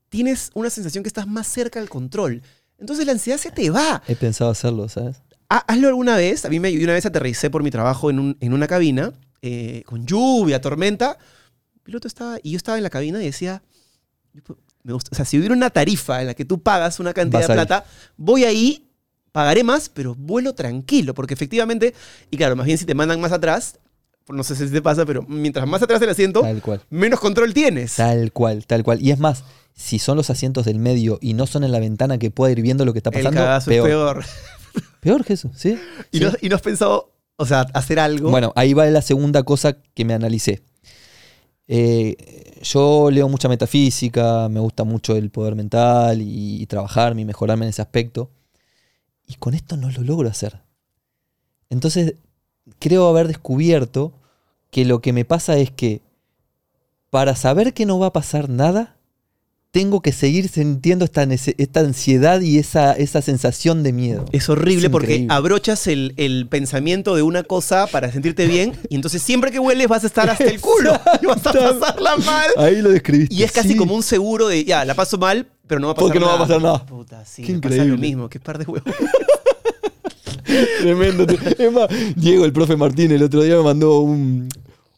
tienes una sensación que estás más cerca del control. Entonces la ansiedad se te va.
He pensado hacerlo, ¿sabes?
Ha- Hazlo alguna vez. A mí me una vez aterricé por mi trabajo en, un- en una cabina, eh, con lluvia, tormenta. El piloto estaba, y yo estaba en la cabina y decía, me gusta. O sea, si hubiera una tarifa en la que tú pagas una cantidad
Vas
de
ahí.
plata, voy ahí, pagaré más, pero vuelo tranquilo. Porque efectivamente, y claro, más bien si te mandan más atrás, no sé si te pasa, pero mientras más atrás del asiento,
Tal cual.
menos control tienes.
Tal cual, tal cual. Y es más, si son los asientos del medio y no son en la ventana que pueda ir viendo lo que está
El
pasando,
cagazo
peor.
es peor.
Peor que eso, ¿sí?
Y,
Sí.
no, y no has pensado, o sea, hacer algo.
Bueno, ahí va la segunda cosa que me analicé. Eh, yo leo mucha metafísica, me gusta mucho el poder mental y, y trabajarme y mejorarme en ese aspecto. Y con esto no lo logro hacer. Entonces, creo haber descubierto que lo que me pasa es que para saber que no va a pasar nada, tengo que seguir sintiendo esta, esta ansiedad y esa, esa sensación de miedo.
Es horrible
Es
porque abrochas el, el pensamiento de una cosa para sentirte bien y entonces siempre que hueles vas a estar hasta el culo y vas a pasarla mal.
Ahí lo describiste.
Y es casi
sí.
como un seguro de, ya, la paso mal, pero no va a pasar
Porque no
nada.
va a pasar nada.
Puta, sí,
Qué
pasa
increíble.
lo mismo, qué par de huevos.
Tremendo. Es más, Diego, el profe Martín, el otro día me mandó un,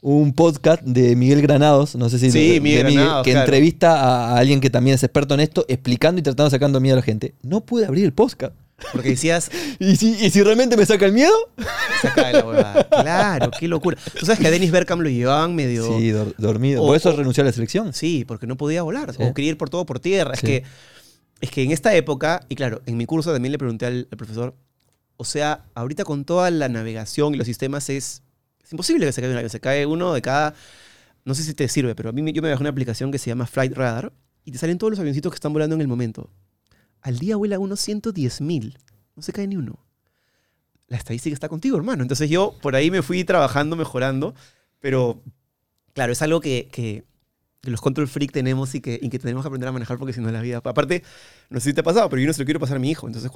un podcast de Miguel Granados, no sé si
Sí,
de
Miguel Granados,
que
claro.
entrevista a, a alguien que también es experto en esto, explicando y tratando de sacando miedo a la gente. No pude abrir el podcast.
Porque decías,
¿Y si, y si realmente me saca el miedo?
saca la huevada. Claro, qué locura. Tú sabes que a Dennis Bergkamp lo llevaban medio...
Sí, dor- dormido.
O-
Por eso
o-
renunció a la selección.
Sí, porque no podía volar.
Sí.
O quería ir por todo por tierra. Es, que, es que en esta época, y claro, en mi curso también le pregunté al, al profesor, o sea, ahorita con toda la navegación y los sistemas es, imposible que se caiga un avión. Se cae uno de cada... No sé si te sirve, pero a mí yo me bajé una aplicación que se llama Flight Radar y te salen todos los avioncitos que están volando en el momento. Al día vuela unos 110 mil. No se cae ni uno. La estadística está contigo, hermano. Entonces yo por ahí me fui trabajando, mejorando, pero claro, es algo que, los control freak tenemos y que, y tenemos que aprender a manejar porque si no la vida... Aparte, no sé si te ha pasado, pero yo no se lo quiero pasar a mi hijo. Entonces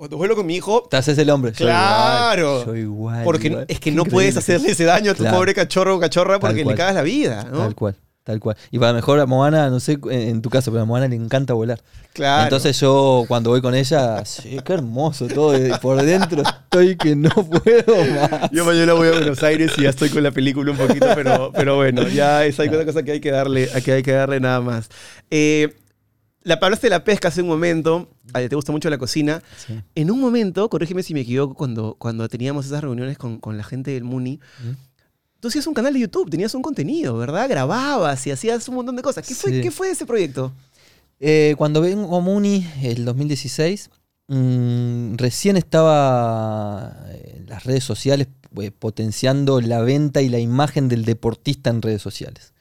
cuando vuelo con mi hijo,
Te haces el hombre.
Claro.
igual, Yo igual.
porque
igual.
es que no puedes hacerle ese daño a tu
Claro.
pobre cachorro o cachorra porque le cagas la vida, ¿no?
Tal cual, tal cual. Y para mejor a Moana, no sé en tu caso, pero a Moana le encanta volar.
Claro.
Entonces yo cuando voy con ella, sí, qué hermoso todo. y Por dentro estoy que no puedo más.
Yo mañana voy a Buenos Aires y ya estoy con la película un poquito, pero, pero bueno, ya es hay otra cosa que hay que darle, a que hay que darle nada más. Eh, la hablaste de la pesca hace un momento, a- te gusta mucho la cocina.
Sí.
En un momento, corrígeme si me equivoco, cuando, cuando teníamos esas reuniones con, con la gente del Muni,
¿Mm?
tú hacías un canal de YouTube, tenías un contenido, ¿verdad? Grababas y hacías un montón de cosas. ¿Qué fue. ¿qué fue ese proyecto?
Eh, cuando vengo a Muni, el 2016, mm, recién estaba en las redes sociales eh, potenciando la venta y la imagen del deportista en redes sociales.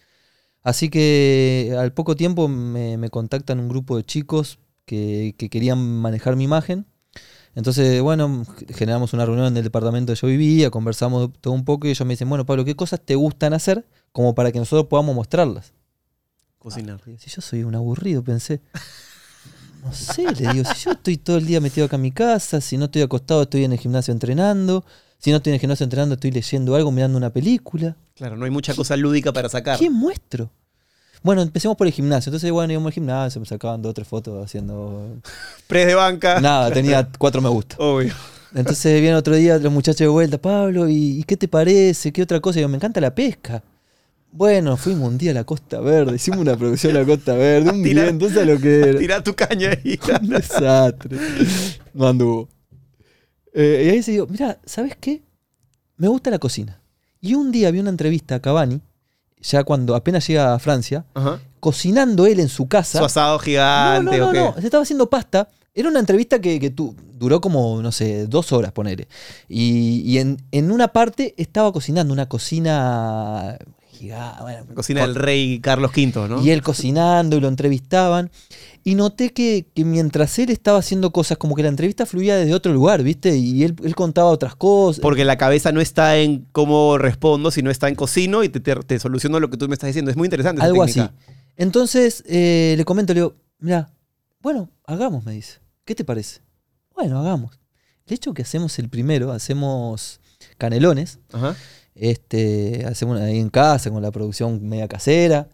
Así que al poco tiempo me, me contactan un grupo de chicos que, que querían manejar mi imagen. Entonces, bueno, generamos una reunión en el departamento donde yo vivía, conversamos todo un poco y ellos me dicen, bueno, Pablo, ¿qué cosas te gustan hacer como para que nosotros podamos mostrarlas?
Cocinar.
Digo, si yo soy un aburrido, pensé. No sé, le digo, si yo estoy todo el día metido acá en mi casa, si no estoy acostado, estoy en el gimnasio entrenando, si no estoy en el gimnasio entrenando, estoy leyendo algo, mirando una película.
Claro, no hay mucha cosa lúdica para sacar.
¿Qué muestro? Bueno, empecemos por el gimnasio. Entonces, bueno, íbamos al gimnasio, me sacaban dos o tres fotos haciendo.
Press de banca.
Nada, tenía cuatro me gusta.
Obvio.
Entonces viene otro día los muchachos de vuelta, Pablo, ¿y, y qué te parece? ¿Qué otra cosa? Y yo, me encanta la pesca. Bueno, fuimos un día a la Costa Verde, hicimos una producción a la Costa Verde, un día, entonces lo que era.
Tira tu caña ahí.
Un desastre. No anduvo. Eh, y ahí se digo, mira, ¿sabes qué? Me gusta la cocina. Y un día vi una entrevista a Cavani, ya cuando apenas llega a Francia,
Ajá.
cocinando él en su casa.
Su asado
No,
gigante.
no, no,
¿o qué?
no, se estaba haciendo pasta. Era una entrevista que, que tu- duró como, no sé, dos horas, ponele. Y, y en, en una parte estaba cocinando, una cocina gigante. bueno,
cocina del rey Carlos V, ¿no?
y él cocinando y lo entrevistaban. Y noté que, que mientras él estaba haciendo cosas, como que la entrevista fluía desde otro lugar, ¿viste? Y él, él contaba otras cosas.
Porque la cabeza no está en cómo respondo, sino está en cocino y te, te, te soluciono lo que tú me estás diciendo. Es muy interesante. esa
algo así. Entonces eh, le comento, le digo, mira, bueno, hagamos, me dice. ¿Qué te parece? Bueno, hagamos. De hecho, que hacemos el primero, hacemos canelones.
Ajá.
Este, hacemos ahí en casa con la producción media casera.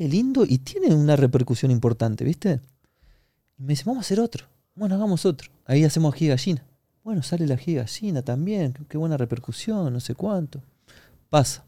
Sale lindo y tiene una repercusión importante, ¿viste? Y me dice, vamos a hacer otro. Bueno, hagamos otro. Ahí hacemos ají de gallina. Bueno, sale la ají de gallina también. Qué, buena repercusión, no sé cuánto. Pasa.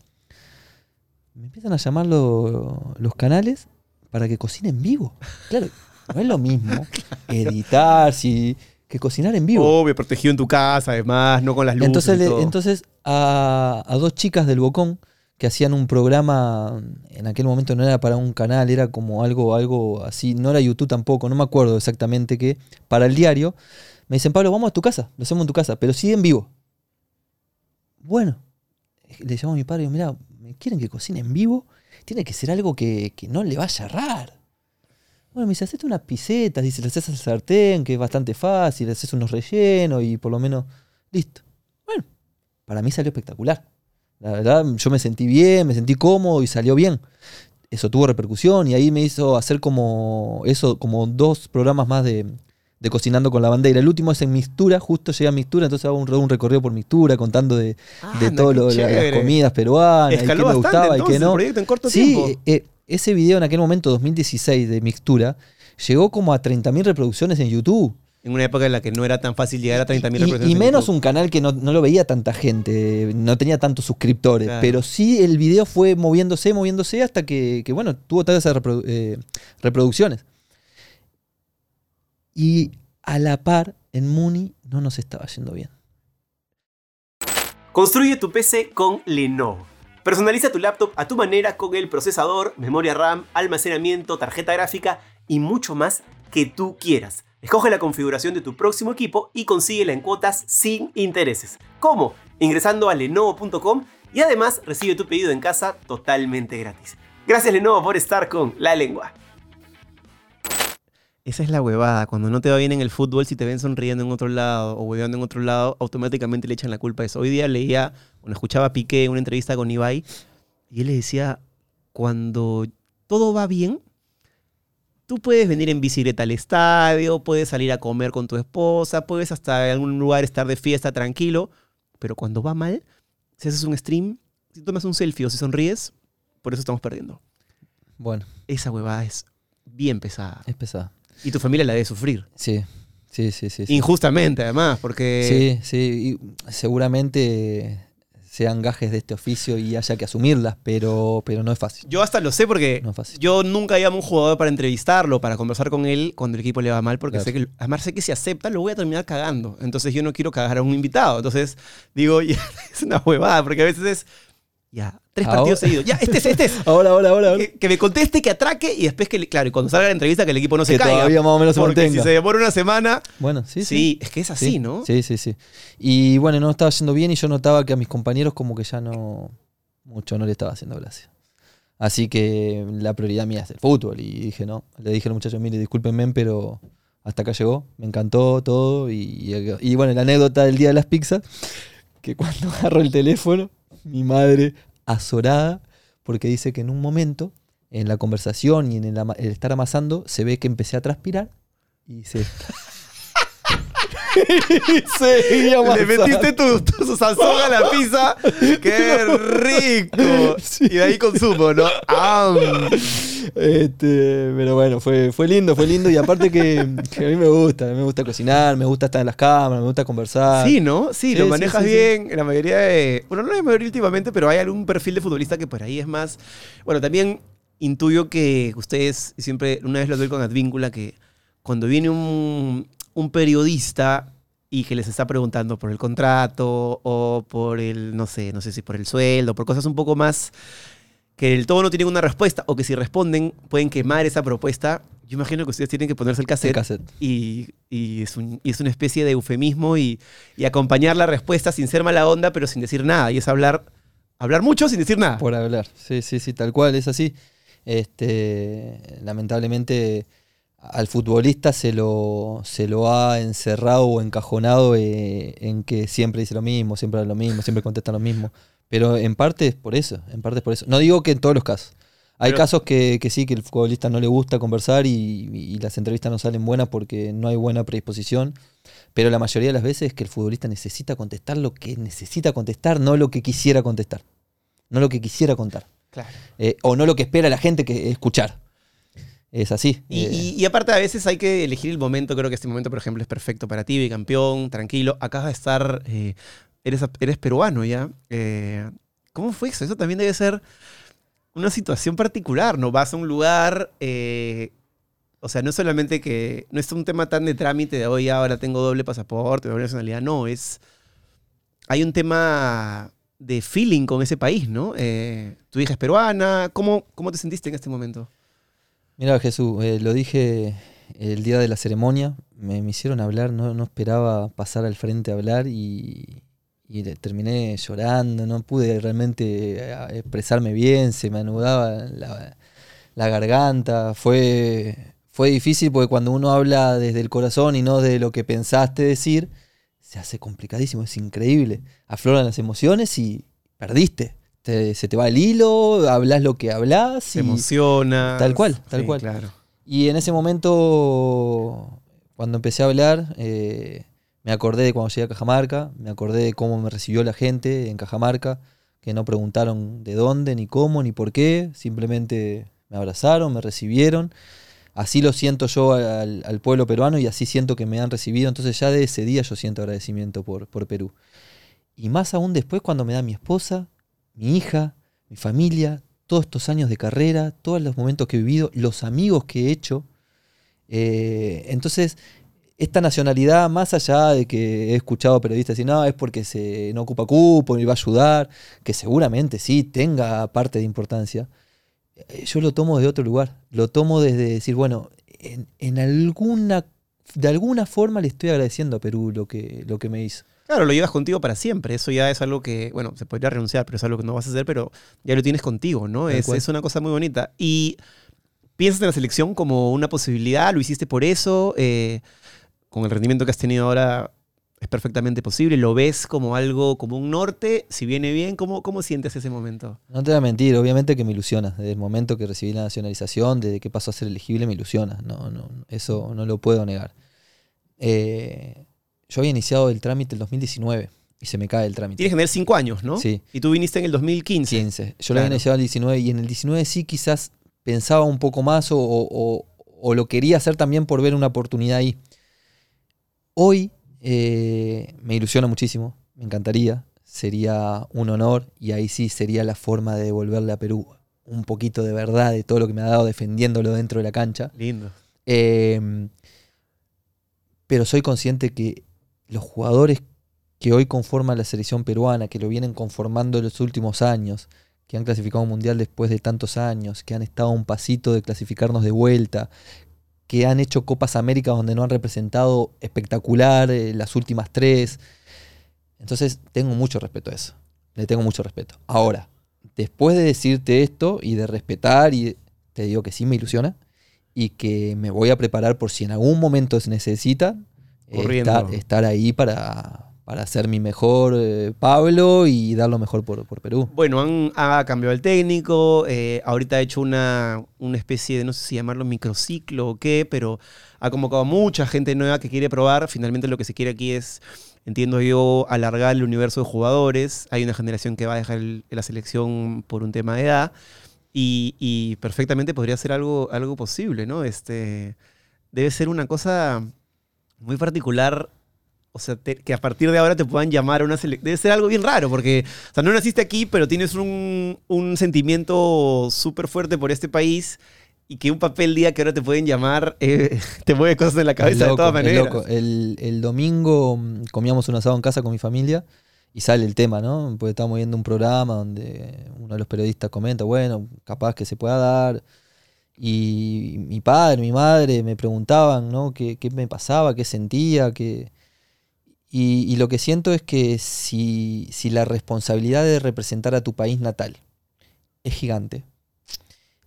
Me empiezan a llamar lo- los canales para que cocine en vivo. Claro, no es lo mismo editar si, que cocinar en vivo.
Obvio, protegido en tu casa, además, no con las luces.
Entonces,
y
le-
todo.
entonces a, a dos chicas del Bocón que hacían un programa, en aquel momento no era para un canal, era como algo, algo así, no era YouTube tampoco, no me acuerdo exactamente qué, para el diario, me dicen, Pablo, vamos a tu casa, lo hacemos en tu casa, pero sí en vivo. Bueno, le llamo a mi padre y digo, mira, ¿me quieren que cocine en vivo? Tiene que ser algo que, que no le vaya a errar. Bueno, me dice, hacete unas pisetas, dice, le haces al sartén, que es bastante fácil, haces unos rellenos y por lo menos, listo. Bueno, para mí salió espectacular. La verdad, yo me sentí bien, me sentí cómodo y salió bien. Eso tuvo repercusión y ahí me hizo hacer como eso, como dos programas más de, de cocinando con la bandera. El último es en mixtura, justo llega a mixtura, entonces hago un, un recorrido por mixtura contando de, de
qué
lo, la- las comidas peruanas, y qué
Escaló
me gustaba y qué no.
el proyecto en corto
sí,
tiempo.
eh, ese video en aquel momento, 2016, de mixtura, llegó como a 30.000 reproducciones en YouTube.
En una época en la que no era tan fácil llegar a 30.000
Y-
reproducciones
Y,
en
menos un canal que no, no lo veía tanta gente, no tenía tantos suscriptores.
Claro.
Pero sí el video fue moviéndose, moviéndose hasta que, que, bueno, tuvo todas esas reprodu- eh, reproducciones. Y a la par, en Muni no nos estaba yendo bien.
Construye tu PC con Lenovo. Personaliza tu laptop a tu manera con el procesador, memoria RAM, almacenamiento, tarjeta gráfica y mucho más que tú quieras. Escoge la configuración de tu próximo equipo y consíguela en cuotas sin intereses. ¿Cómo? Ingresando a lenovo.com y además recibe tu pedido en casa totalmente gratis. Gracias Lenovo por estar con La Lengua. Esa es la huevada. Cuando no te va bien en el fútbol, si te ven sonriendo en otro lado o hueveando en otro lado, automáticamente le echan la culpa a eso. Hoy día leía, bueno, escuchaba a Piqué una entrevista con Ibai, y él le decía, cuando todo va bien, tú puedes venir en bicicleta al estadio, puedes salir a comer con tu esposa, puedes hasta en algún lugar estar de fiesta tranquilo, pero cuando va mal, si haces un stream, si tomas un selfie o si sonríes, por eso estamos perdiendo.
Bueno,
Esa huevada es bien pesada.
es pesada.
Y tu familia la debe sufrir.
Sí, sí, sí, sí. sí.
Injustamente, además, porque...
Sí, sí, y seguramente sean gajes de este oficio y haya que asumirlas, pero, pero no es fácil.
Yo hasta lo sé porque
No
yo nunca llamo a un jugador para entrevistarlo, para conversar con él cuando el equipo le va mal, porque
Claro.
sé que, además sé que si acepta lo voy a terminar cagando. Entonces yo no quiero cagar a un invitado. Entonces digo, ya, es una huevada, porque a veces es, ya, tres
Ahora-
partidos seguidos. Ya, este es, este es.
Ahora, ahora, ahora.
Que, que me conteste, que atraque y después que, le- claro, y cuando salga la entrevista que el equipo no se
Que
caiga.
todavía más o menos se
porque
mantenga.
si se demora una semana,
Bueno, sí,
sí,
sí.
es que es así,
Sí,
¿no?
Sí, sí, sí. Y bueno, no estaba yendo bien y yo notaba que a mis compañeros como que ya no, mucho no le estaba haciendo gracia. Así que la prioridad mía es el fútbol. Y dije, no, le dije al muchacho, mire, discúlpenme, pero hasta acá llegó, me encantó todo. Y, y- y bueno, la anécdota del día de las pizzas, que cuando agarro el teléfono, mi madre azorada, porque dice que en un momento, en la conversación y en el, el estar amasando, se ve que empecé a transpirar y se... Seguía
Le metiste tu, tu sazón a la pizza. ¡Qué rico!
Sí.
Y de ahí consumo, ¿no? ¡Am!
Este, pero bueno, fue, fue lindo, fue lindo. Y aparte que, que a mí me gusta, me gusta cocinar, me gusta estar en las cámaras, me gusta conversar.
Sí, ¿no? Sí,
Sí,
lo
sí,
manejas
sí, sí.
bien. La mayoría de. Bueno, no la mayoría últimamente, pero hay algún perfil de futbolista que por ahí es más. Bueno, también intuyo que ustedes siempre, una vez lo doy con Advíncula, que cuando viene un, un periodista y que les está preguntando por el contrato o por el, no sé, no sé si por el sueldo, por cosas un poco más que del todo no tienen una respuesta o que si responden pueden quemar esa propuesta. Yo imagino que ustedes tienen que ponerse el
El
cassette
cassette.
y, y es, un- y es una especie de eufemismo y, y acompañar la respuesta sin ser mala onda, pero sin decir nada. Y es hablar, hablar mucho sin decir nada.
Por hablar. Sí, sí, sí, tal cual, es así. Este, lamentablemente al futbolista se lo, se lo ha encerrado o encajonado eh, en que siempre dice lo mismo, siempre habla lo mismo, siempre contesta lo mismo. Pero en parte es por eso, en parte es por eso. No digo que en todos los casos. Hay
Pero-
casos que, que sí, que el futbolista no le gusta conversar y, y las entrevistas no salen buenas porque no hay buena predisposición. Pero la mayoría de las veces es que el futbolista necesita contestar lo que necesita contestar, no lo que quisiera contestar. No lo que quisiera contar.
Claro.
Eh, o no lo que espera la gente que escuchar. Es así.
Y,
Eh,
y- y aparte a veces hay que elegir el momento. Creo que este momento, por ejemplo, es perfecto para ti, bicampeón, tranquilo. Acabas de estar, eh, eres, eres peruano ya. Eh, ¿Cómo fue eso? Eso también debe ser... una situación particular, ¿no? Vas a un lugar, o sea, no es solamente que, no es un tema tan de trámite de hoy ahora tengo doble pasaporte, doble nacionalidad, no, es, hay un tema de feeling con ese país, ¿no? Tu hija es peruana, ¿cómo, ¿cómo te sentiste en este momento?
Mira, Jesús, eh, lo dije el día de la ceremonia, me, me hicieron hablar, no, esperaba pasar al frente a hablar y, terminé llorando, no pude realmente eh, expresarme bien, se me anudaba la, la garganta, fue, fue difícil porque cuando uno habla desde el corazón y no de lo que pensaste decir, se hace complicadísimo, es increíble. Afloran las emociones y perdiste. Te- se te va el hilo, hablas lo que hablas
¿Te
y,
emociona?
Tal cual, tal cual.
Claro.
y en ese momento, cuando empecé a hablar, eh, me acordé de cuando llegué a Cajamarca, me acordé de cómo me recibió la gente en Cajamarca, que no preguntaron de dónde, ni cómo, ni por qué, simplemente me abrazaron, me recibieron. Así lo siento yo al, al pueblo peruano y así siento que me han recibido. Entonces ya de ese día yo siento agradecimiento por, por Perú. Y más aún después cuando me da mi esposa, mi hija, mi familia, todos estos años de carrera, todos los momentos que he vivido, los amigos que he hecho. Eh, entonces, esta nacionalidad, más allá de que he escuchado periodistas decir, no, es porque se no ocupa cupo, ni va a ayudar, que seguramente sí tenga parte de importancia, eh, yo lo tomo de otro lugar. Lo tomo desde decir, bueno, en, en alguna, de alguna forma le estoy agradeciendo a Perú lo que, lo que me hizo.
Claro, lo llevas contigo para siempre. Eso ya es algo que, bueno, se podría renunciar, pero es algo que no vas a hacer, pero ya lo tienes contigo, ¿no? Es una cosa muy bonita. Y piensas en la selección como una posibilidad, lo hiciste por eso, eh, con el rendimiento que has tenido ahora es perfectamente posible, lo ves como algo, como un norte, si viene bien, ¿cómo, cómo sientes ese momento?
No te voy a mentir, obviamente que me ilusiona. Desde el momento que recibí la nacionalización, desde que pasó a ser elegible, me ilusiona. No, no, eso no lo puedo negar. Eh, yo había iniciado el trámite el 2019 y se me cae el trámite.
Tienes que tener cinco años, ¿no?
Sí.
Y tú viniste en el 2015.
15. Yo lo había iniciado el 19 y en el 19 sí quizás pensaba un poco más o, o- o- o lo quería hacer también por ver una oportunidad ahí. Hoy eh, me ilusiona muchísimo, me encantaría, sería un honor y ahí sí sería la forma de devolverle a Perú un poquito de verdad de todo lo que me ha dado defendiéndolo dentro de la cancha.
Lindo.
Eh, pero soy consciente que los jugadores que hoy conforman la selección peruana, que lo vienen conformando en los últimos años, que han clasificado un mundial después de tantos años, que han estado a un pasito de clasificarnos de vuelta, que han hecho Copas Américas donde no han representado espectacular eh, las últimas tres. Entonces tengo mucho respeto a eso. Le tengo mucho respeto. Ahora, después de decirte esto y de respetar, y te digo que sí me ilusiona y que me voy a preparar por si en algún momento se necesita. Estar, estar ahí para, para ser mi mejor eh, Pablo y dar lo mejor por, por Perú.
Bueno, han, ha cambiado el técnico, eh, ahorita ha hecho una, una especie de, no sé si llamarlo microciclo o qué, pero ha convocado a mucha gente nueva que quiere probar. Finalmente lo que se quiere aquí es, entiendo yo, alargar el universo de jugadores. Hay una generación que va a dejar el- la selección por un tema de edad y, y perfectamente podría ser algo, algo posible, ¿no? Este, debe ser una cosa muy particular. O sea, te- que a partir de ahora te puedan llamar a una selección. Debe ser algo bien raro, porque, o sea, no naciste aquí, pero tienes un, un sentimiento súper fuerte por este país y que un papel día que ahora te pueden llamar eh, te mueve cosas en la cabeza de todas maneras.
loco. El, el domingo mm, comíamos un asado en casa con mi familia y sale el tema, ¿no? Porque estábamos viendo un programa donde uno de los periodistas comenta, bueno, capaz que se pueda dar. Y mi padre, mi madre me preguntaban, ¿no? ¿Qué, qué me pasaba? ¿Qué sentía? ¿Qué... Y, y lo que siento es que si, si la responsabilidad de representar a tu país natal es gigante,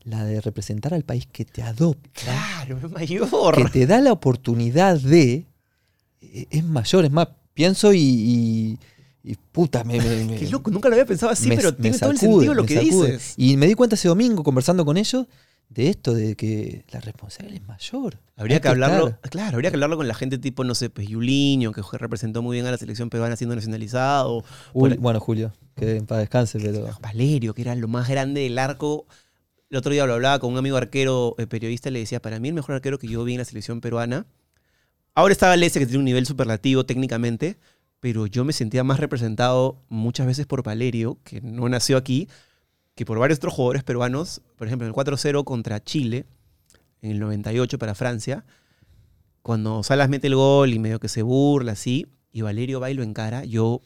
la de representar al país que te adopta
Claro, es mayor.
que te da la oportunidad de eh, es mayor, es más, pienso y, y, y puta, me,
Qué loco, nunca lo había pensado así,
me-
pero
me
tiene todo el sentido lo que
sacude.
dices.
Y me di cuenta ese domingo conversando con ellos de esto, de que la responsabilidad es mayor.
Habría que hablarlo,
estar.
claro, habría que hablarlo con la gente tipo, no sé, pues Yuliño, que representó muy bien a la selección peruana siendo nacionalizado. Por-
bueno, Julio, que en paz descanse, pero
Valerio, que era lo más grande del arco. El otro día lo hablaba con un amigo arquero eh, periodista y le decía, para mí el mejor arquero que yo vi en la selección peruana. Ahora estaba Lese, que tiene un nivel superlativo técnicamente, pero yo me sentía más representado muchas veces por Valerio, que no nació aquí, que por varios otros jugadores peruanos, por ejemplo, en el 4-0 contra Chile, en el 98 para Francia, cuando Salas mete el gol y medio que se burla así, y Valerio va y lo encara, yo,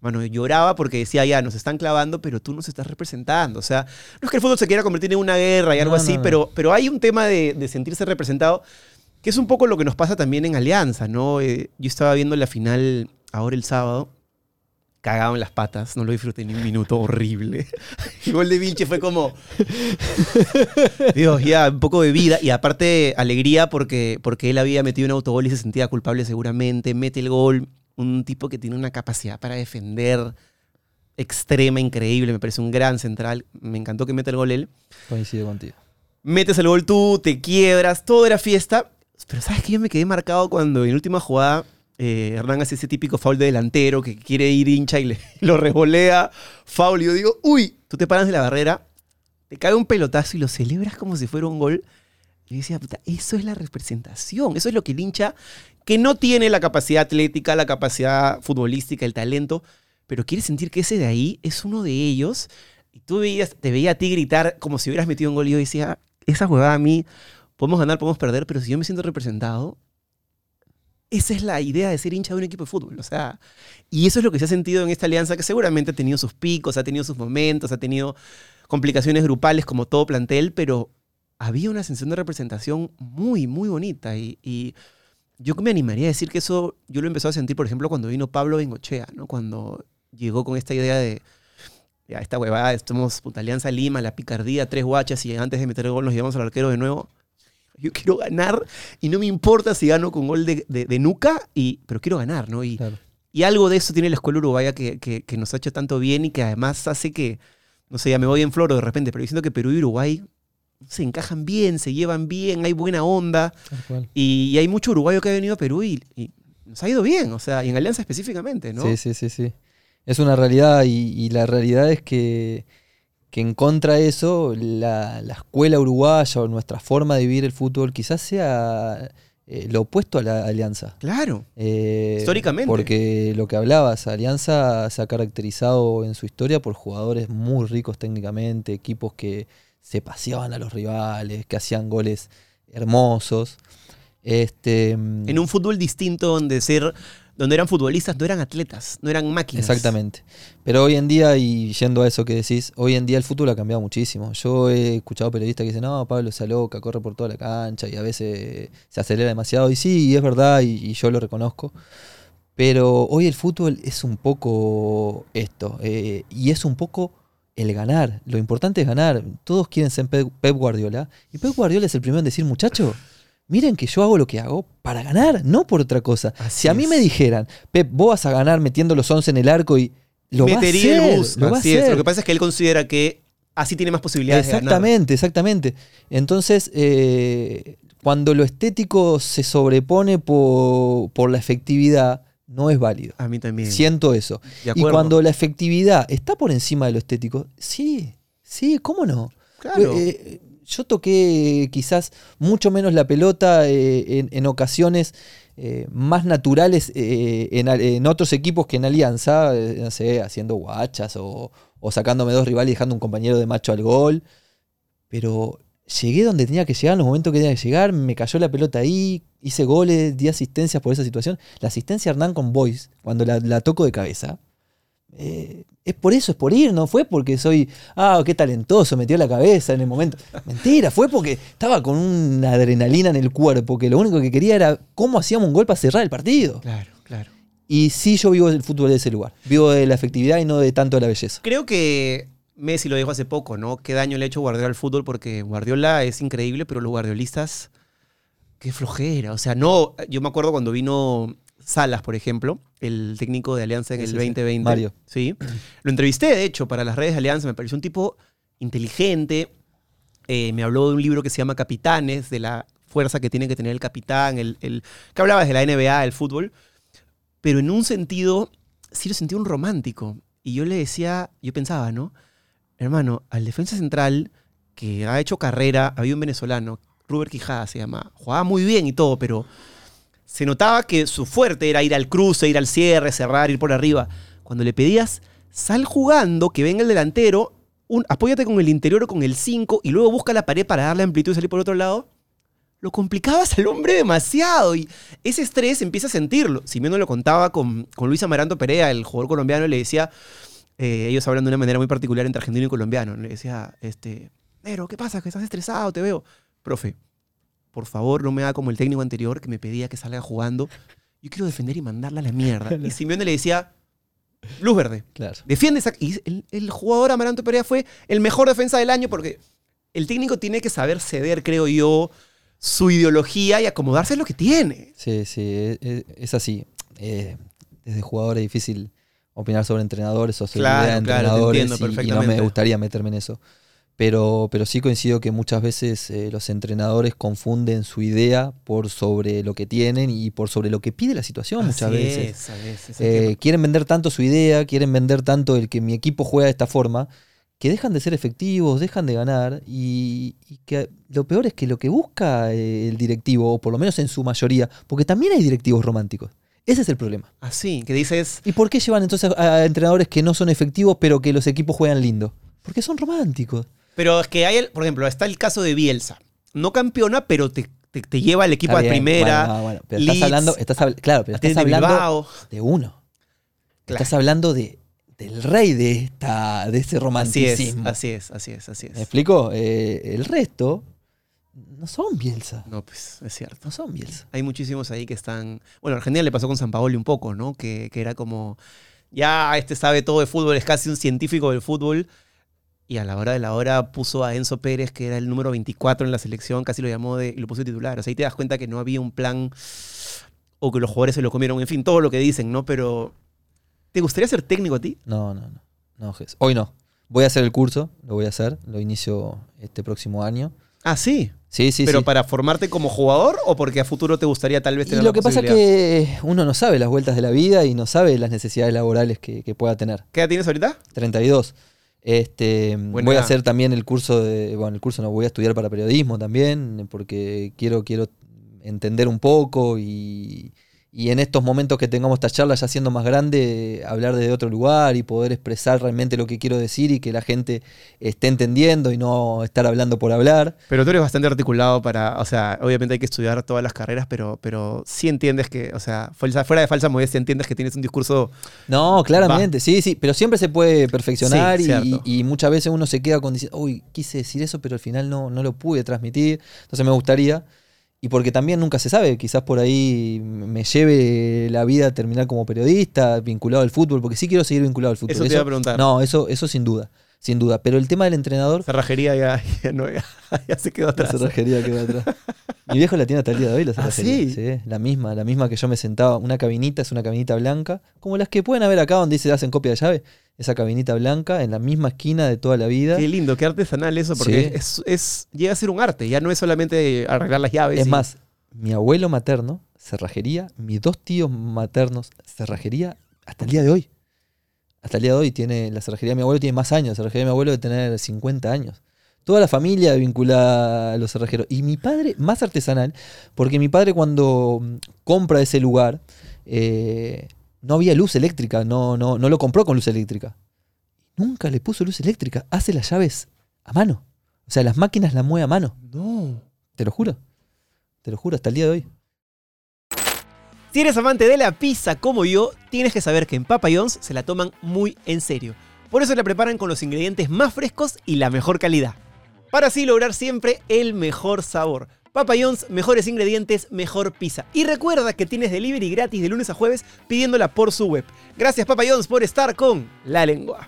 bueno, lloraba porque decía, ya, nos están clavando, pero tú nos estás representando. O sea, no es que el fútbol se quiera convertir en una guerra y algo
No,
así,
no, no.
Pero, pero hay un tema de, de sentirse representado, que es un poco lo que nos pasa también en Alianza, ¿no? Eh, yo estaba viendo la final ahora el sábado, cagado en las patas, no lo disfruté ni un minuto, horrible. El gol de Vilche fue como, Dios, ya, un poco de vida y aparte alegría porque, porque él había metido un autogol y se sentía culpable seguramente, mete el gol, un tipo que tiene una capacidad para defender extrema, increíble, me parece un gran central, me encantó que meta el gol él.
Coincido contigo.
Metes el gol tú, te quiebras, todo era fiesta, pero sabes que yo me quedé marcado cuando en última jugada eh, Hernán hace ese típico foul de delantero que quiere ir hincha y le, lo revolea, foul, y yo digo, uy, tú te paras de la barrera, te cae un pelotazo y lo celebras como si fuera un gol. Y yo decía, puta, eso es la representación, eso es lo que el hincha, que no tiene la capacidad atlética, la capacidad futbolística, el talento, pero quiere sentir que ese de ahí es uno de ellos. Y tú veías, te veía a ti gritar como si hubieras metido un gol y yo decía, esa jugada a mí, podemos ganar, podemos perder, pero si yo me siento representado, esa es la idea de ser hincha de un equipo de fútbol. O sea, y eso es lo que se ha sentido en esta alianza, que seguramente ha tenido sus picos, ha tenido sus momentos, ha tenido complicaciones grupales como todo plantel, pero había una sensación de representación muy, muy bonita. Y, y yo me animaría a decir que eso yo lo empecé a sentir, por ejemplo, cuando vino Pablo Bengochea, ¿no? Cuando llegó con esta idea de, ya, esta huevada, estamos puta Alianza Lima, la picardía, tres guachas y antes de meter el gol nos llevamos al arquero de nuevo. Yo quiero ganar y no me importa si gano con gol de, de- de nuca, y, pero quiero ganar, ¿no? Y,
Claro.
y algo de eso tiene la escuela uruguaya que, que- que nos ha hecho tanto bien y que además hace que, no sé, ya me voy en floro de repente, pero diciendo que Perú y Uruguay se encajan bien, se llevan bien, hay buena onda.
Tal cual.
Y, y hay mucho uruguayo que ha venido a Perú y, y nos ha ido bien, o sea, y en Alianza específicamente, ¿no?
Sí, sí, sí, sí. Es una realidad y, y la realidad es que, que en contra de eso, la, la escuela uruguaya o nuestra forma de vivir el fútbol quizás sea eh, lo opuesto a la alianza.
Claro.
Eh,
Históricamente.
Porque lo que hablabas, Alianza se ha caracterizado en su historia por jugadores muy ricos técnicamente, equipos que se paseaban a los rivales, que hacían goles hermosos. Este,
En un fútbol distinto donde ser, donde eran futbolistas, no eran atletas, no eran máquinas.
Exactamente. Pero hoy en día, y yendo a eso que decís, hoy en día el fútbol ha cambiado muchísimo. Yo he escuchado periodistas que dicen, no, Pablo se aloca, corre por toda la cancha y a veces se acelera demasiado. Y sí, es verdad, y, yo lo reconozco. Pero hoy el fútbol es un poco esto, eh, y es un poco el ganar. Lo importante es ganar. Todos quieren ser Pep Guardiola, y Pep Guardiola es el primero en decir, muchacho, miren que yo hago lo que hago para ganar, no por otra cosa.
Así
si a mí
es.
me dijeran, Pep, vos vas a ganar metiendo los 11 en el arco y lo
Metería
va a hacer,
el bus.
lo va a
así es.
hacer.
Lo que pasa es que él considera que así tiene más posibilidades de ganar.
Exactamente, exactamente. Entonces, eh, cuando lo estético se sobrepone por, por la efectividad, no es válido.
A mí también.
Siento eso.
De
Y cuando la efectividad está por encima de lo estético, sí, sí, ¿cómo no?
Claro.
Eh, yo toqué quizás mucho menos la pelota eh, en, ocasiones eh, más naturales eh, en, otros equipos que en Alianza, no sé, haciendo guachas o, o sacándome dos rivales y dejando un compañero de macho al gol. Pero llegué donde tenía que llegar, en los momentos que tenía que llegar, me cayó la pelota ahí, hice goles, di asistencias por esa situación. La asistencia a Hernán con Boys, cuando la, la toco de cabeza, eh, es por eso, es por ir, no fue porque soy, ah, qué talentoso, metió la cabeza en el momento. Mentira, fue porque estaba con una adrenalina en el cuerpo, que lo único que quería era cómo hacíamos un gol para cerrar el partido.
Claro, claro.
Y sí, yo vivo el fútbol de ese lugar. Vivo de la efectividad y no de tanto de la belleza.
Creo que Messi lo dijo hace poco, ¿no? Qué daño le ha hecho Guardiola al fútbol porque Guardiola es increíble, pero los guardiolistas, qué flojera. O sea, no, yo me acuerdo cuando vino Salas, por ejemplo, el técnico de Alianza en
Sí,
el
sí, sí.
2020.
Mario.
Sí. Lo entrevisté, de hecho, para las redes de Alianza. Me pareció un tipo inteligente. Eh, me habló de un libro que se llama Capitanes, de la fuerza que tiene que tener el capitán, el, el- que hablaba desde la NBA, el fútbol. Pero en un sentido, sí lo sentí un romántico. Y yo le decía, yo pensaba, ¿no? Hermano, al defensa central que ha hecho carrera, había un venezolano, Ruber Quijada se llama, jugaba muy bien y todo, pero se notaba que su fuerte era ir al cruce, ir al cierre, cerrar, ir por arriba. Cuando le pedías, sal jugando, que venga el delantero, un, apóyate con el interior o con el 5 y luego busca la pared para darle amplitud y salir por otro lado, lo complicabas al hombre demasiado y ese estrés empieza a sentirlo. Si bien no lo contaba con, Luis Amaranto Perea, el jugador colombiano, le decía, eh, ellos hablan de una manera muy particular entre argentino y colombiano, le decía, este, ¿qué pasa? Que estás estresado, te veo. Profe, por favor, no me haga como el técnico anterior que me pedía que salga jugando. Yo quiero defender y mandarla a la mierda. Y Simeone le decía, luz verde.
Claro.
Defiende esa... Y el, el jugador Amaranto Perea fue el mejor defensa del año porque el técnico tiene que saber ceder, creo yo, su ideología y acomodarse a lo que tiene.
Sí, sí, e- e- es, así. Eh, desde jugador es difícil opinar sobre entrenadores o sobre
Claro, claro, te
entrenadores
entiendo
y- y, no me gustaría meterme en eso. Pero, pero sí coincido que muchas veces eh, los entrenadores confunden su idea por sobre lo que tienen y por sobre lo que pide la situación muchas veces.
es, a veces.
Eh, quieren vender tanto su idea, quieren vender tanto el que mi equipo juega de esta forma, que dejan de ser efectivos, dejan de ganar y, y que lo peor es que lo que busca eh, el directivo, o por lo menos en su mayoría, porque también hay directivos románticos, ese es el problema.
Así, que dices,
¿Y por qué llevan entonces a entrenadores que no son efectivos pero que los equipos juegan lindo? Porque son románticos.
Pero es que hay, el, por ejemplo, está el caso de Bielsa. No campeona, pero te, te, te lleva al equipo
Está
a
bien,
primera.
bueno, no, bueno, pero estás hablando, estás habl- claro, pero estás hablando
Bilbao.
de uno.
Claro.
Estás hablando de, del rey de esta, de ese
Así es,
romanticismo.
así es, así es, así
¿Me
es.
explico? Eh, el resto no son Bielsa.
No, pues, es cierto.
No son Bielsa.
Hay muchísimos ahí que están. Bueno, a Argentina le pasó con San Paoli un poco, ¿no? Que, que era como. Ya, este sabe todo de fútbol, es casi un científico del fútbol. Y a la hora de la hora puso a Enzo Pérez, que era el número 24 en la selección, casi lo llamó de, y lo puso de titular. O sea, ahí te das cuenta que no había un plan o que los jugadores se lo comieron, en fin, todo lo que dicen, ¿no? Pero. ¿Te gustaría ser técnico a ti?
No, no, no. no. Hoy no. Voy a hacer el curso, lo voy a hacer, lo inicio este próximo año.
Ah, sí.
Sí, sí,
¿Pero
sí.
para formarte como jugador o porque a futuro te gustaría tal vez
Y
tener
lo
la
que pasa es que uno no sabe las vueltas de la vida y no sabe las necesidades laborales que, que pueda tener.
¿Qué edad tienes ahorita?
32. Este,
Buena
voy a hacer también el curso de, bueno, el curso no, voy a estudiar para periodismo también, porque quiero, quiero entender un poco y, y en estos momentos que tengamos esta charla ya siendo más grande, hablar desde otro lugar y poder expresar realmente lo que quiero decir y que la gente esté entendiendo y no estar hablando por hablar.
Pero tú eres bastante articulado para, o sea, obviamente hay que estudiar todas las carreras, pero, pero sí entiendes que, o sea, fuera de falsa modestia, entiendes que tienes un discurso...
No, claramente, sí, sí, pero siempre se puede perfeccionar
Sí,
y,
cierto.
y muchas veces uno se queda con diciendo, uy, quise decir eso, pero al final no, no lo pude transmitir. Entonces me gustaría, y porque también nunca se sabe, quizás por ahí me lleve la vida a terminar como periodista, vinculado al fútbol, porque sí quiero seguir vinculado al fútbol.
Eso te iba a preguntar.
No, eso, eso sin duda, sin duda. Pero el tema del entrenador,
Cerrajería ya, ya, no, ya, ya se quedó
la
atrás.
cerrajería queda atrás. Mi viejo la tiene hasta el día de hoy, la
¿Ah,
cerrajería.
sí?
la misma, la misma que yo me sentaba. Una cabinita, es una cabinita blanca, como las que pueden haber acá donde dice hacen copia de llave. Esa cabinita blanca en la misma esquina de toda la vida.
Qué lindo, qué artesanal eso, porque
Sí.
es, es- llega a ser un arte, ya no es solamente arreglar las llaves.
Es
y-
más, mi abuelo materno, cerrajería, mis dos tíos maternos, cerrajería, hasta el día de hoy. Hasta el día de hoy tiene la cerrajería de mi abuelo tiene más años, la cerrajería de mi abuelo debe tener 50 años. Toda la familia vinculada a los cerrajeros. Y mi padre, más artesanal, porque mi padre cuando mm, compra ese lugar, eh, no había luz eléctrica, no, no, no lo compró con luz eléctrica. Nunca le puso luz eléctrica, hace las llaves a mano. O sea, las máquinas las mueve a mano.
No.
Te lo juro. Te lo juro, hasta el día de hoy.
Si eres amante de la pizza como yo, tienes que saber que en Papa John's se la toman muy en serio. Por eso la preparan con los ingredientes más frescos y la mejor calidad. Para así lograr siempre el mejor sabor. Papa John's, mejores ingredientes, mejor pizza. Y recuerda que tienes delivery gratis de lunes a jueves pidiéndola por su web. Gracias Papa John's por estar con La Lengua.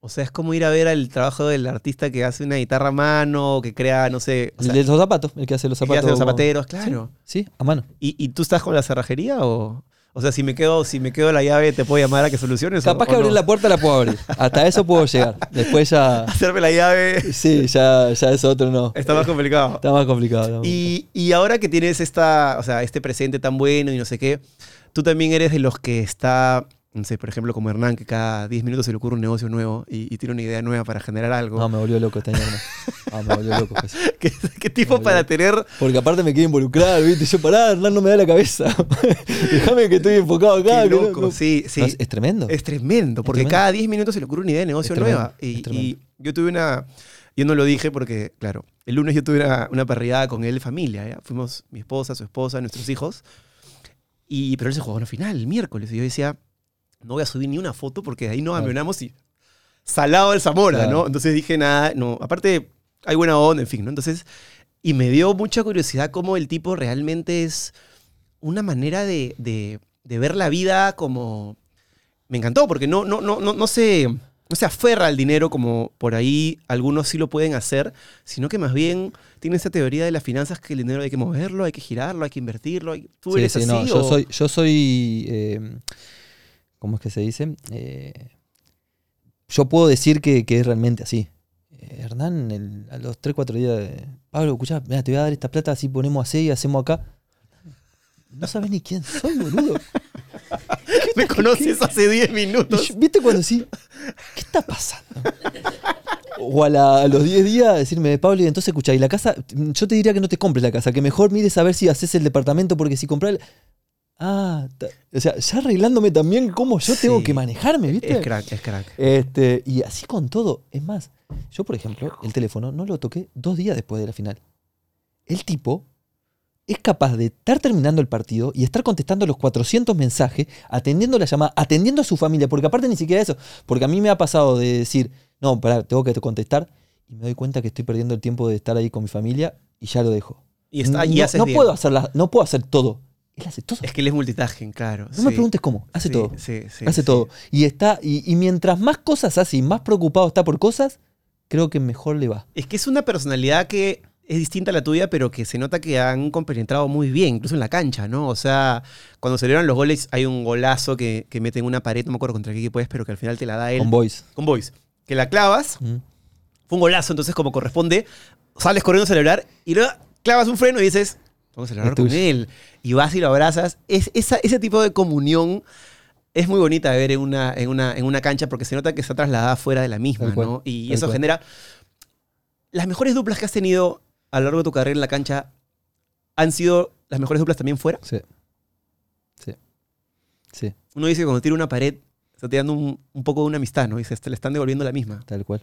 O sea, es como ir a ver el trabajo del artista que hace una guitarra a mano, que crea, no sé, o sea,
el de los zapatos, el que hace los
que
zapatos.
hace los zapateros, claro.
Sí, a mano.
¿Y, y tú estás con la cerrajería o...? O sea, si me quedo, si me quedo la llave, ¿te puedo llamar a que soluciones?
Capaz
o-
que abrir
no?
la puerta la puedo abrir. Hasta eso puedo llegar. Después ya.
Hacerme la llave
Sí, ya, ya eso otro no.
está más complicado.
Está más complicado. está más
Y, y ahora que tienes esta, o sea, este presente tan bueno y no sé qué, tú también eres de los que está no sé, por ejemplo, como Hernán, que cada 10 minutos se le ocurre un negocio nuevo y, y tiene una idea nueva para generar algo.
No, me volvió loco este año. No, me volvió loco. pues.
¿Qué, qué tipo para tener
Porque aparte me quiere involucrar, ¿viste? Yo pará, Hernán no me da la cabeza. Déjame que estoy enfocado acá.
Qué
no-
loco,
no-
sí, sí.
No, es, es tremendo.
Es tremendo, porque
tremendo.
cada 10 minutos se le ocurre una idea de negocio nueva. Y, yo tuve una. Yo no lo dije porque, claro, el lunes yo tuve una, una parrillada con él familia. ¿ya? Fuimos mi esposa, su esposa, nuestros hijos. Y, pero él se jugó una final el miércoles. Y yo decía, no voy a subir ni una foto porque de ahí nos
Claro.
avionamos y. Salado el Zamora,
Claro.
¿no? Entonces dije, nada, no. Aparte, hay buena onda, en fin, ¿no? Entonces. Y me dio mucha curiosidad cómo el tipo realmente es una manera de, de- de ver la vida como... Me encantó, porque no, no, no, no, no, se, no se aferra al dinero como por ahí algunos sí lo pueden hacer, sino que más bien tiene esa teoría de las finanzas que el dinero hay que moverlo, hay que girarlo, hay que invertirlo. hay- ¿Tú
Sí,
eres
sí,
así?
no, yo
o-
soy, yo soy eh, ¿cómo es que se dice? Eh, yo puedo decir que, que es realmente así. Eh, Hernán, el- a los 3, 4 días, de, Pablo, escuchá, mira, te voy a dar esta plata, así ponemos así y hacemos acá. No sabes ni quién soy, boludo.
Me conoces hace 10
Y
minutos.
yo- ¿Viste cuando sí? ¿Qué está pasando? O a, la- a los 10 días decirme, Pablo, y entonces escuchá, y la casa, yo te diría que no te compres la casa, que mejor mires a ver si haces el departamento, porque si compras. el- Ah, o sea, ya arreglándome también cómo yo tengo
Sí.
que manejarme, ¿viste?
Es crack, es crack.
Este, y así con todo. Es más, yo, por ejemplo, el teléfono no lo toqué dos días después de la final. El tipo es capaz de estar terminando el partido y estar contestando los 400 mensajes, atendiendo la llamada, atendiendo a su familia, porque aparte ni siquiera eso, porque a mí me ha pasado de decir, no, pará, tengo que contestar, y me doy cuenta que estoy perdiendo el tiempo de estar ahí con mi familia y ya lo dejo.
Y, está, y
no,
haces
no
bien.
puedo hacerla, no puedo hacer todo. Él hace todo.
Es que él es multitasking, claro.
no me preguntes cómo, hace
Sí,
todo
Sí, sí,
hace todo. Y está, y, y mientras más cosas hace y más preocupado está por cosas, creo que mejor le va.
Es que es una personalidad que es distinta a la tuya, pero que se nota que han compenetrado muy bien, incluso en la cancha, ¿no? O sea, cuando celebran los goles, hay un golazo que, que mete en una pared, no me acuerdo contra qué equipo es, pero que al final te la da él.
Con Boys.
Con Boys. Que la clavas,
Mm.
fue un golazo, entonces como corresponde, sales corriendo a celebrar y luego clavas un freno y dices, vamos a celebrar con él. Y vas y lo abrazas. Es, esa, ese tipo de comunión es muy bonita de ver en una, en, una, en una cancha porque se nota que está trasladada fuera de la misma,
cual,
¿no? Y eso
cual.
genera... Las mejores duplas que has tenido a lo largo de tu carrera en la cancha han sido las mejores duplas también fuera.
Sí. Sí. Sí,
Uno dice que cuando tira una pared, está tirando un, un poco de una amistad, ¿no? Dice, "Te le están devolviendo la misma.
tal cual.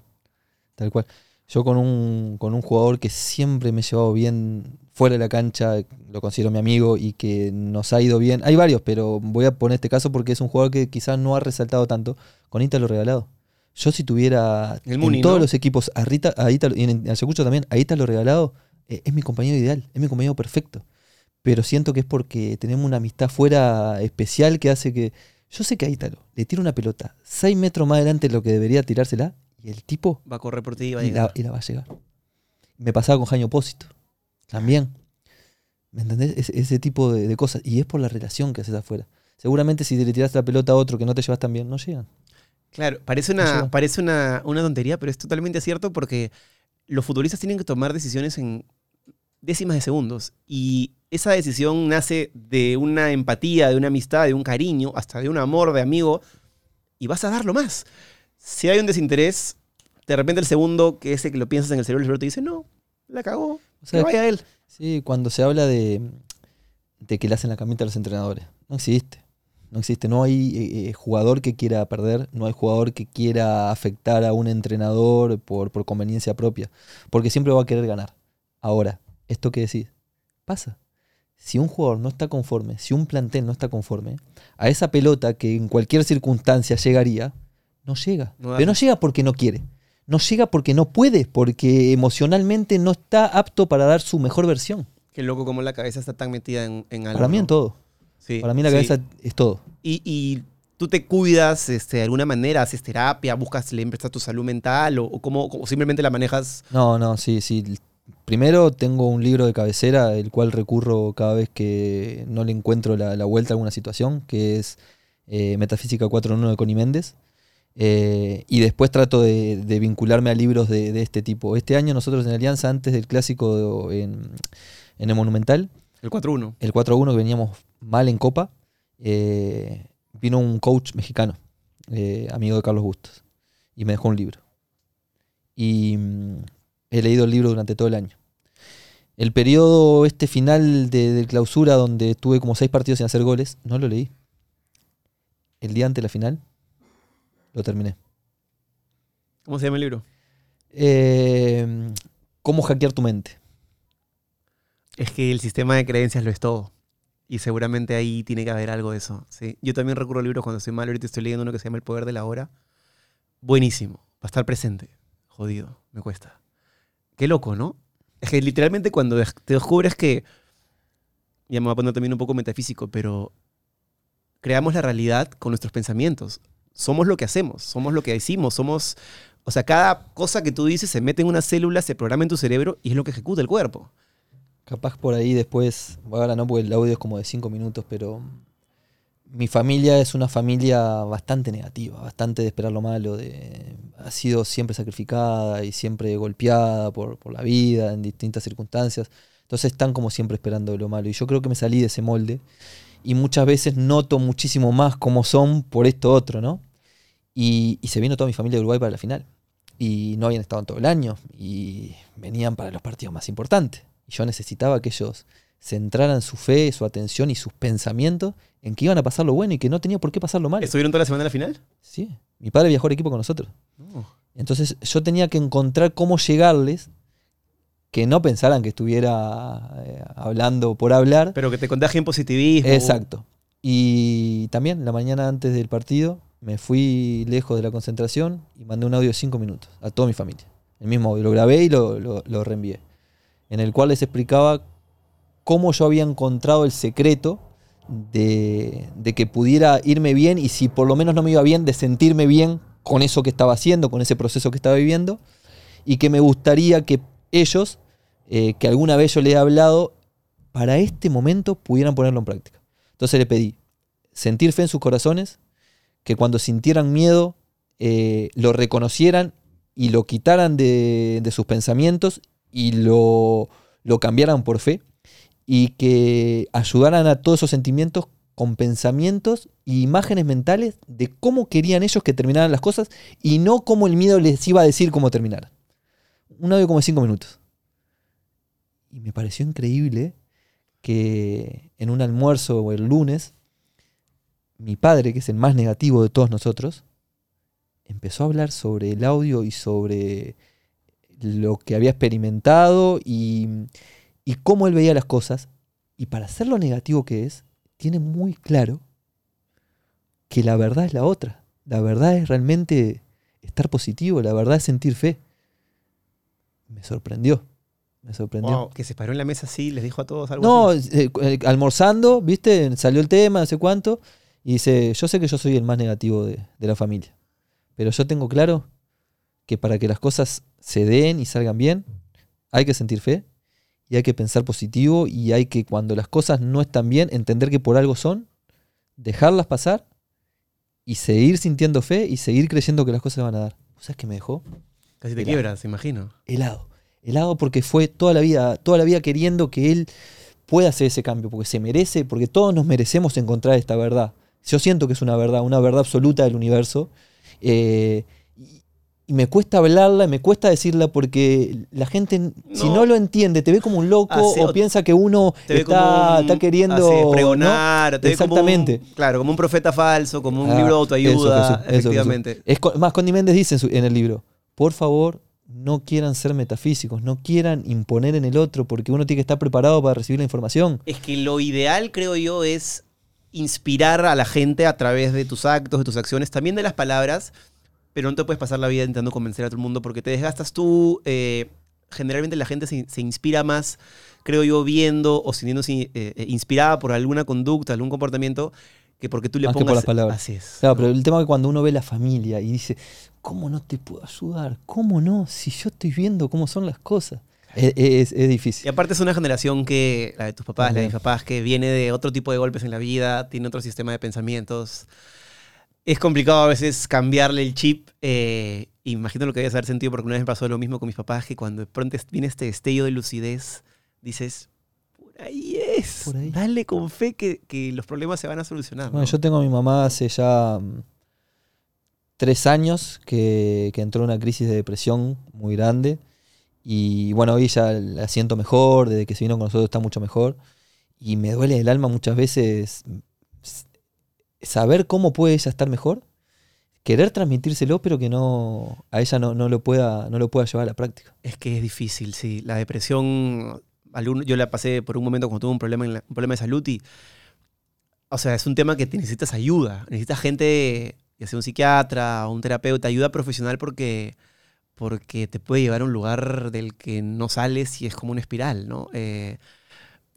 Tal cual. Yo con un, con un jugador que siempre me he llevado bien fuera de la cancha, lo considero mi amigo y que nos ha ido bien. Hay varios, pero voy a poner este caso porque es un jugador que quizás no ha resaltado tanto. Con Ítalo regalado. Yo si tuviera
El
en todos
¿no?
los equipos a, Rita, a Ítalo, y en Ayacucho también, a Ítalo regalado, eh, es mi compañero ideal, es mi compañero perfecto. Pero siento que es porque tenemos una amistad fuera especial que hace que... Yo sé que a Ítalo le tiro una pelota 6 metros más adelante de lo que debería tirársela y el tipo
Va a correr por ti y va a
y
llegar.
la, y la va a llegar. Me pasaba con Jaime Opósito. También. ¿Me entendés? Ese, ese tipo de, de cosas. Y es por la relación que haces afuera. Seguramente si le tiraste la pelota a otro que no te llevas tan bien, no llegan.
Claro, parece una, parece una, una tontería, pero es totalmente cierto porque los futbolistas tienen que tomar decisiones en décimas de segundos. Y esa decisión nace de una empatía, de una amistad, de un cariño, hasta de un amor de amigo, y vas a darlo más. Si hay un desinterés, de repente el segundo, que ese que lo piensas en el cerebro, el cerebro te dice, no, la cagó,
O
que vaya él.
Sí, cuando se habla de, de que le hacen la camita a los entrenadores. No existe. No existe. No hay eh, eh, jugador que quiera perder. No hay jugador que quiera afectar a un entrenador por, por conveniencia propia. Porque siempre va a querer ganar. Ahora, esto que decís, pasa. Si un jugador no está conforme, si un plantel no está conforme, a esa pelota que en cualquier circunstancia llegaría, no llega.
No
Pero no llega porque no quiere. No llega porque no puede, porque emocionalmente no está apto para dar su mejor versión.
Qué loco como la cabeza está tan metida en, en algo.
Para mí en todo.
Sí,
Para mí la
sí.
cabeza es todo.
y, y tú te cuidas este, de alguna manera, haces terapia, buscas, le emprestas tu salud mental o, o cómo, o simplemente la manejas.
No, no, sí, sí. Primero tengo un libro de cabecera, el cual recurro cada vez que no le encuentro la, la vuelta a alguna situación, que es eh, Metafísica 4.1 de Connie Méndez. Eh, y después trato de, de vincularme a libros de, de este tipo. Este año nosotros en Alianza, antes del clásico en, en el Monumental,
El 4-1.
el 4-1 que veníamos mal en Copa, eh, vino un coach mexicano, eh, amigo de Carlos Bustos, y me dejó un libro. Y mm, he leído el libro durante todo el año. El periodo este final de, de clausura, donde tuve como seis partidos sin hacer goles, no lo leí. El día antes de la final, lo terminé.
¿Cómo se llama el libro?
Eh, ¿Cómo hackear tu mente?
Es que el sistema de creencias lo es todo. Y seguramente ahí tiene que haber algo de eso. ¿sí? Yo también recurro a libros cuando estoy mal. Ahorita estoy leyendo uno que se llama El Poder de la Hora. Buenísimo. Para estar presente. Jodido. Me cuesta. Qué loco, ¿no? Es que literalmente cuando te descubres que... Ya me voy a poner también un poco metafísico, pero... Creamos la realidad con nuestros pensamientos. Somos lo que hacemos. Somos lo que decimos. Somos... O sea, cada cosa que tú dices se mete en una célula, se programa en tu cerebro y es lo que ejecuta el cuerpo.
Capaz por ahí después, ahora no, porque el audio es como de cinco minutos, pero mi familia es una familia bastante negativa, bastante de esperar lo malo, de, ha sido siempre sacrificada y siempre golpeada por la vida en distintas circunstancias. Entonces están como siempre esperando lo malo. Y yo creo que me salí de ese molde y muchas veces noto muchísimo más cómo son por esto otro, ¿no? Y, y se vino toda mi familia de Uruguay para la final. Y no habían estado en todo el año y venían para los partidos más importantes. Y yo necesitaba que ellos centraran su fe, su atención y sus pensamientos en que iban a pasar lo bueno y que no tenía por qué pasar lo malo.
¿Estuvieron toda la semana en la final?
Sí, mi padre viajó al equipo con nosotros.
No.
Entonces yo tenía que encontrar cómo llegarles, que no pensaran que estuviera eh, hablando por hablar.
Pero que te contagien positivismo.
Exacto. Y también la mañana antes del partido me fui lejos de la concentración y mandé un audio de cinco minutos a toda mi familia. El mismo audio, lo grabé y lo, lo- reenvié. En el cual les explicaba cómo yo había encontrado el secreto de, de que pudiera irme bien y si por lo menos no me iba bien, de sentirme bien con eso que estaba haciendo, con ese proceso que estaba viviendo. Y que me gustaría que ellos, eh, que alguna vez yo les he hablado, para este momento pudieran ponerlo en práctica. Entonces le pedí sentir fe en sus corazones, que cuando sintieran miedo eh, lo reconocieran y lo quitaran de, de sus pensamientos y lo, lo cambiaran por fe y que ayudaran a todos esos sentimientos con pensamientos e imágenes mentales de cómo querían ellos que terminaran las cosas y no cómo el miedo les iba a decir cómo terminar. Un audio como de cinco minutos. Y me pareció increíble que en un almuerzo el lunes, mi padre, que es el más negativo de todos nosotros, empezó a hablar sobre el audio y sobre lo que había experimentado y, y cómo él veía las cosas. Y para ser lo negativo que es, tiene muy claro que la verdad es la otra. La verdad es realmente estar positivo, la verdad es sentir fe. Me sorprendió. Me sorprendió.
Wow, que se paró en la mesa así, les dijo a todos algo
No,
así.
eh, eh, almorzando, ¿viste? Salió el tema, no sé cuánto. Y dice, yo sé que yo soy el más negativo de, de la familia. Pero yo tengo claro que para que las cosas se den y salgan bien, hay que sentir fe y hay que pensar positivo y hay que cuando las cosas no están bien, entender que por algo son, dejarlas pasar y seguir sintiendo fe y seguir creyendo que las cosas se van a dar. ¿Sabes qué me dejó?
Casi te
Mira.
quiebras, imagino.
helado. Helado porque fue toda la vida, toda la vida queriendo que él pueda hacer ese cambio, porque se merece, porque todos nos merecemos encontrar esta verdad. Yo siento que es una verdad, una verdad absoluta del universo. eh, y, me cuesta hablarla, me cuesta decirla porque la gente, si
No.
lo entiende, te ve como un loco o piensa que uno
Te ve
está,
como un-
está queriendo
así,
¿no?
pregonar, te ve como un-
Exactamente.
claro, como un profeta falso, como un
Ah,
libro de autoayuda,
eso,
efectivamente.
Es más, Condy Méndez dice en, su- en el libro, por favor, no quieran ser metafísicos, no quieran imponer en el otro, porque uno tiene que estar preparado para recibir la información.
Es que lo ideal, creo yo, es inspirar a la gente a través de tus actos, de tus acciones, también de las palabras, pero no te puedes pasar la vida intentando convencer a todo el mundo porque te desgastas tú. eh, generalmente la gente se, se inspira más, creo yo, viendo o sintiéndose eh, eh, inspirada por alguna conducta, algún comportamiento, que porque tú le
Más que
pongas...
por las palabras.
Así es.
Claro,
¿no?
pero el tema es que cuando uno ve la familia y dice, ¿cómo no te puedo ayudar? ¿Cómo no? Si yo estoy viendo cómo son las cosas. Es, es- es
Y
difícil.
aparte es una generación que, la de tus papás, la de mis papás, que viene de otro tipo de golpes en la vida, tiene otro sistema de pensamientos. Es complicado a veces cambiarle el chip. eh, imagino lo que debes haber sentido porque una vez me pasó lo mismo con mis papás, que cuando de pronto viene este destello de lucidez, dices, "Pura Ahí es.
Por ahí.
Dale con fe que, que los problemas se van a solucionar.
Bueno,
¿no?
yo tengo a mi mamá hace ya mm, tres años que, que entró en una crisis de depresión muy grande. Y bueno, hoy ya la siento mejor, desde que se vino con nosotros está mucho mejor. Y me duele el alma muchas veces saber cómo puede ella estar mejor, querer transmitírselo, pero que no a ella no, no lo pueda, no lo pueda llevar a la práctica.
Es que es difícil, sí. La depresión, yo la pasé por un momento cuando tuve un problema, en la- un problema de salud y, o sea, es un tema que necesitas ayuda. Necesitas gente, ya sea un psiquiatra un terapeuta, ayuda profesional porque, porque te puede llevar a un lugar del que no sales y es como una espiral, ¿no? Eh,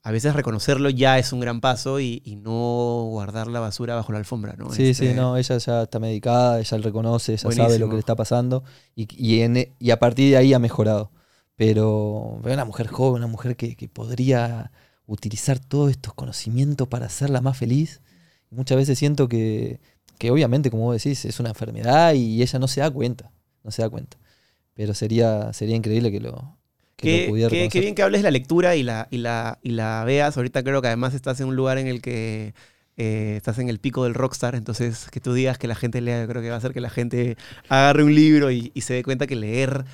a veces reconocerlo ya es un gran paso y, y no guardar la basura bajo la alfombra, ¿no?
Sí,
Este,
sí, no, ella ya está medicada, ella lo reconoce, ella sabe lo que le está pasando y, y, en- e, y a partir de ahí ha mejorado. Pero veo una mujer joven, una mujer que, que podría utilizar todos estos conocimientos para hacerla más feliz. Muchas veces siento que, que obviamente, como vos decís, es una enfermedad y ella no se da cuenta, no se da cuenta. Pero sería, sería increíble que lo, que
Qué, qué- bien que hables la lectura y la, y, la, y la veas. Ahorita creo que además estás en un lugar en el que eh, estás en el pico del rockstar. Entonces, que tú digas que la gente lea, yo creo que va a hacer que la gente agarre un libro y, y se dé cuenta que leer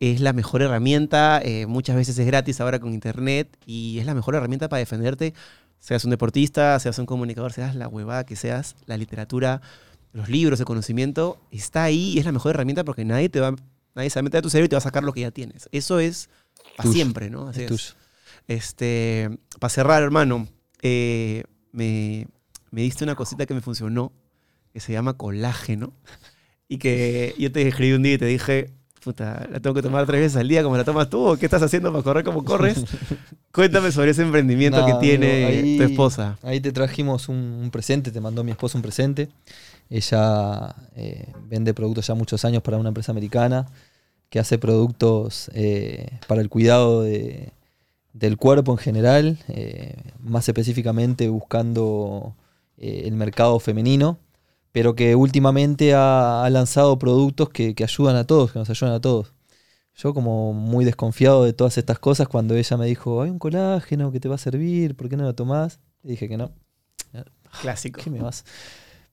es la mejor herramienta. eh, muchas veces es gratis ahora con internet y es la mejor herramienta para defenderte. Seas un deportista, seas un comunicador, seas la huevada que seas, la literatura, los libros, el conocimiento, está ahí y es la mejor herramienta porque nadie te va, nadie se va a meter a tu cerebro y te va a sacar lo que ya tienes. Eso es para siempre, ¿no? Así
Es.
Este, para cerrar, hermano, eh, me, me diste una cosita que me funcionó, que se llama colágeno, y que yo te escribí un día y te dije, puta, la tengo que tomar tres veces al día como la tomas tú, o qué estás haciendo para correr como corres. Cuéntame sobre ese emprendimiento que tiene
amigo, ahí-
tu esposa.
Ahí te trajimos un, un presente, te mandó mi esposa un presente. Ella eh, vende productos ya muchos años para una empresa americana que hace productos eh, para el cuidado de- del cuerpo en general, eh, más específicamente buscando el mercado femenino, pero que últimamente ha, ha lanzado productos que, que ayudan a todos, que nos ayudan a todos. Yo como muy desconfiado de todas estas cosas, cuando ella me dijo, hay un colágeno que te va a servir, ¿por qué no lo tomás? Le dije que no.
Clásico.
¿Qué me vas?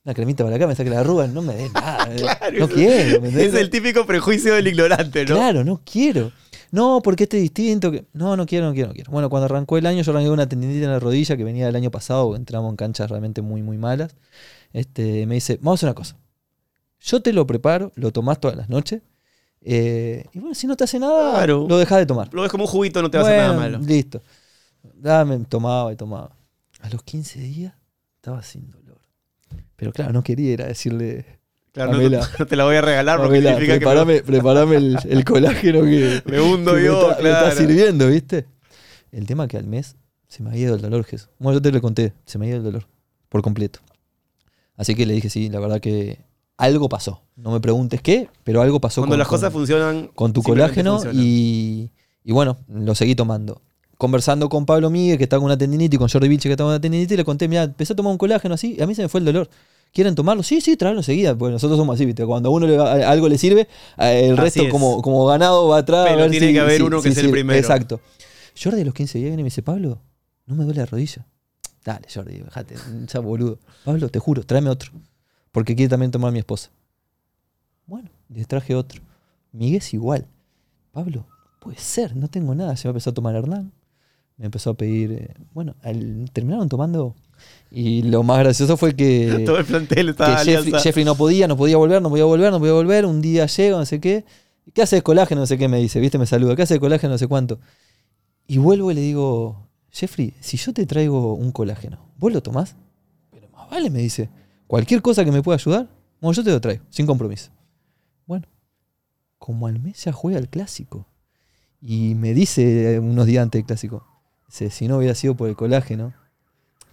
Una cremita para acá, me saque la arruga, no me des nada.
Claro,
no quiero. ¿me
Es el típico prejuicio del ignorante, ¿no?
Claro, no quiero. No, porque este es distinto. Que... No, no quiero, no quiero, no quiero. Bueno, cuando arrancó el año, yo arranqué una tendinita en la rodilla que venía del año pasado, entramos en canchas realmente muy, muy malas. Este, me dice, vamos a hacer una cosa. Yo te lo preparo, lo tomás todas las noches. eh, y bueno, si no te hace nada,
Claro.
lo dejas de tomar.
Lo ves como un juguito, no te va a hacer nada malo.
Listo. Dame, tomaba y tomaba. A los 15 días estaba sin dolor. Pero claro, no quería ir a decirle,
Claro, no,
Pamela.
no te la voy a regalar porque
Pamela,
significa que
preparame, preparame el, el colágeno que,
me, me hundo
que me
yo,
está, me está sirviendo, ¿viste? El tema que al mes se me había ido el dolor, Jesús. Bueno, yo te lo conté, se me había ido el dolor por completo. Así que le dije, sí, la verdad que algo pasó. No me preguntes qué, pero algo pasó
Cuando
con,
las
con-
cosas funcionan.
con tu colágeno y, y bueno, lo seguí tomando. Conversando con Pablo Miguel, que está con una tendinitis, y con Jordi Vilche, que está con una tendinitis, le conté, mira, empecé a tomar un colágeno así, y a mí se me fue el dolor. ¿Quieren tomarlo? Sí, sí, tráelo enseguida. Porque nosotros somos así, ¿viste? Cuando a uno le va- a- algo le sirve, eh, el resto
es.
como, como ganado va atrás. a
Pero
ver
tiene
si-
que haber
si-
uno que sea el primero.
Exacto. Jordi a los 15 días viene y me dice, Pablo, no me duele la rodilla. Dale, Jordi, déjate, ya boludo. Pablo, te juro, tráeme otro. Porque quiere también tomar mi esposa. Bueno, les traje otro. Miguel es igual. Pablo, puede ser, no tengo nada. Se me empezó a tomar Hernán. Me empezó a pedir. eh, bueno, al- terminaron tomando. Y lo más gracioso fue que,
Todo el plantel
que
estaba
Jeffrey, no podía, no podía volver, no podía volver, no podía volver. Un día llega, no sé qué. ¿Qué haces colágeno? No sé qué me dice, ¿viste? Me saluda. ¿Qué haces colágeno? No sé cuánto. Y vuelvo y le digo, Jeffrey, si yo te traigo un colágeno, ¿vos lo tomás? Pero más vale, me dice. Cualquier cosa que me pueda ayudar, bueno, yo te lo traigo, sin compromiso. Bueno, como al mes ya juega el clásico. Y me dice eh, unos días antes del clásico, dice, si no hubiera sido por el colágeno,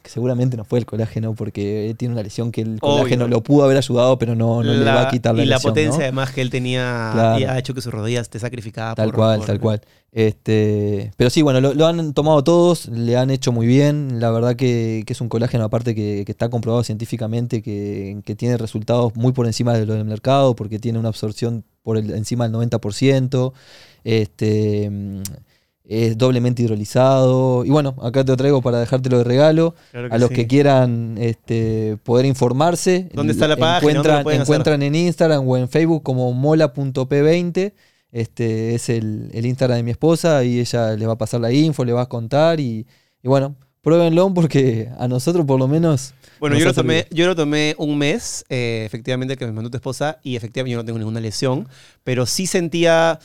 que seguramente no fue el colágeno porque él tiene una lesión que el colágeno
Obvio.
lo pudo haber ayudado, pero no, no le va a quitar la
y la
lesión,
potencia
¿no?
además que él tenía
Claro.
y ha hecho que sus rodillas esté sacrificada
Tal
por-
cual,
por-
tal cual. Este, pero sí, bueno, lo, lo han tomado todos, le han hecho muy bien. La verdad que, que es un colágeno aparte que, que está comprobado científicamente, que, que tiene resultados muy por encima de lo del mercado, porque tiene una absorción por el- encima del 90%. Este, es doblemente hidrolizado. Y bueno, acá te lo traigo para dejártelo de regalo.
Claro
A los
sí.
que quieran este, poder informarse,
¿Dónde está la página? ¿Dónde lo
encuentran,
hacer?
en Instagram o en Facebook como mola.p20. Este es el, el Instagram de mi esposa y ella le va a pasar la info, le va a contar y, y bueno, pruébenlo porque a nosotros por lo menos...
Bueno, yo lo, tomé, yo lo tomé un mes, eh, efectivamente, que me mandó tu esposa, y efectivamente yo no tengo ninguna lesión, pero sí sentía,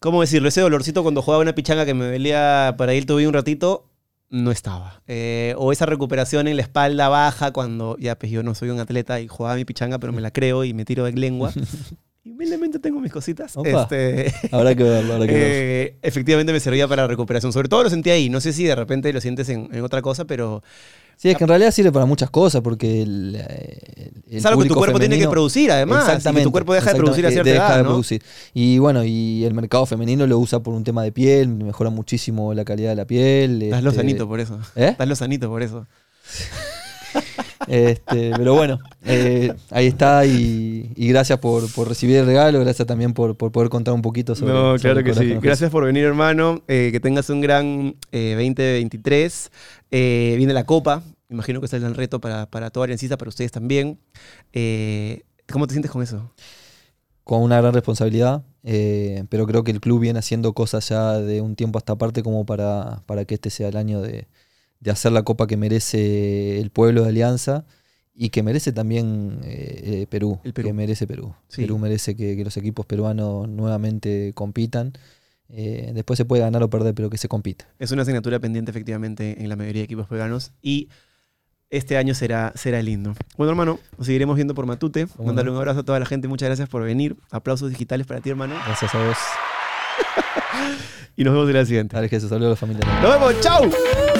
¿cómo decirlo? Ese dolorcito cuando jugaba una pichanga que me dolía para ir tuve un ratito, no estaba. Eh, o esa recuperación en la espalda baja cuando, ya pues yo no soy un atleta y jugaba mi pichanga, pero me la creo y me tiro de lengua. y humildemente tengo mis cositas.
Opa.
Este,
Habrá que verlo, habrá que verlo.
eh, efectivamente me servía para la recuperación. Sobre todo lo sentí ahí. No sé si de repente lo sientes en, en otra cosa, pero
Sí, es que en realidad sirve para muchas cosas porque el, el
es algo que tu cuerpo tiene que producir, además. Y que tu cuerpo deja de producir a
exactamente,
cierta
deja
edad,
de
¿no?
producir. Y bueno, y el mercado femenino lo usa por un tema de piel, mejora muchísimo la calidad de la piel.
Estás
este,
lo sanito por eso.
¿Eh?
Estás lo sanito por eso.
este, pero bueno, eh, ahí está y, y gracias por, por recibir el regalo, gracias también por, por poder contar un poquito sobre
No, claro que sí. Gracias por venir, hermano. Eh, que tengas un gran eh, 2023. Eh, viene la Copa. Imagino que es el gran reto para, para toda Aliancista, para ustedes también. ¿Cómo te sientes con eso?
con una gran responsabilidad, pero creo que el club viene haciendo cosas ya de un tiempo a esta parte como para, para que este sea el año de, de hacer la copa que merece el pueblo de Alianza y que merece también eh, eh, Perú,
El Perú.
que merece Perú.
Sí.
Perú merece que, que los equipos peruanos nuevamente compitan. Eh, después se puede ganar o perder, pero que se compita.
Es una asignatura pendiente, efectivamente, en la mayoría de equipos peruanos. Y este año será, será lindo. Bueno, hermano, nos seguiremos viendo por Matute.
Cómo
Mándale
no.
un abrazo a toda la gente. Muchas gracias por venir. Aplausos digitales para ti, hermano.
Gracias a vos.
Y nos vemos en la siguiente.
Dale, Jesús, saludos a la familia.
Nos vemos. ¡Chao!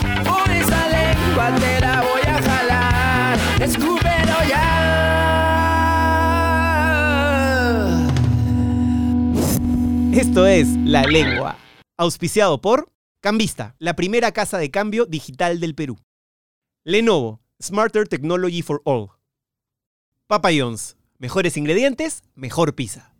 Por esa lengua voy a jalar. Escúpelo ya.
Esto es La Lengua. Auspiciado por Cambista, la primera casa de cambio digital del Perú. Lenovo, Smarter Technology for All. Papa John's, mejores ingredientes, mejor pizza.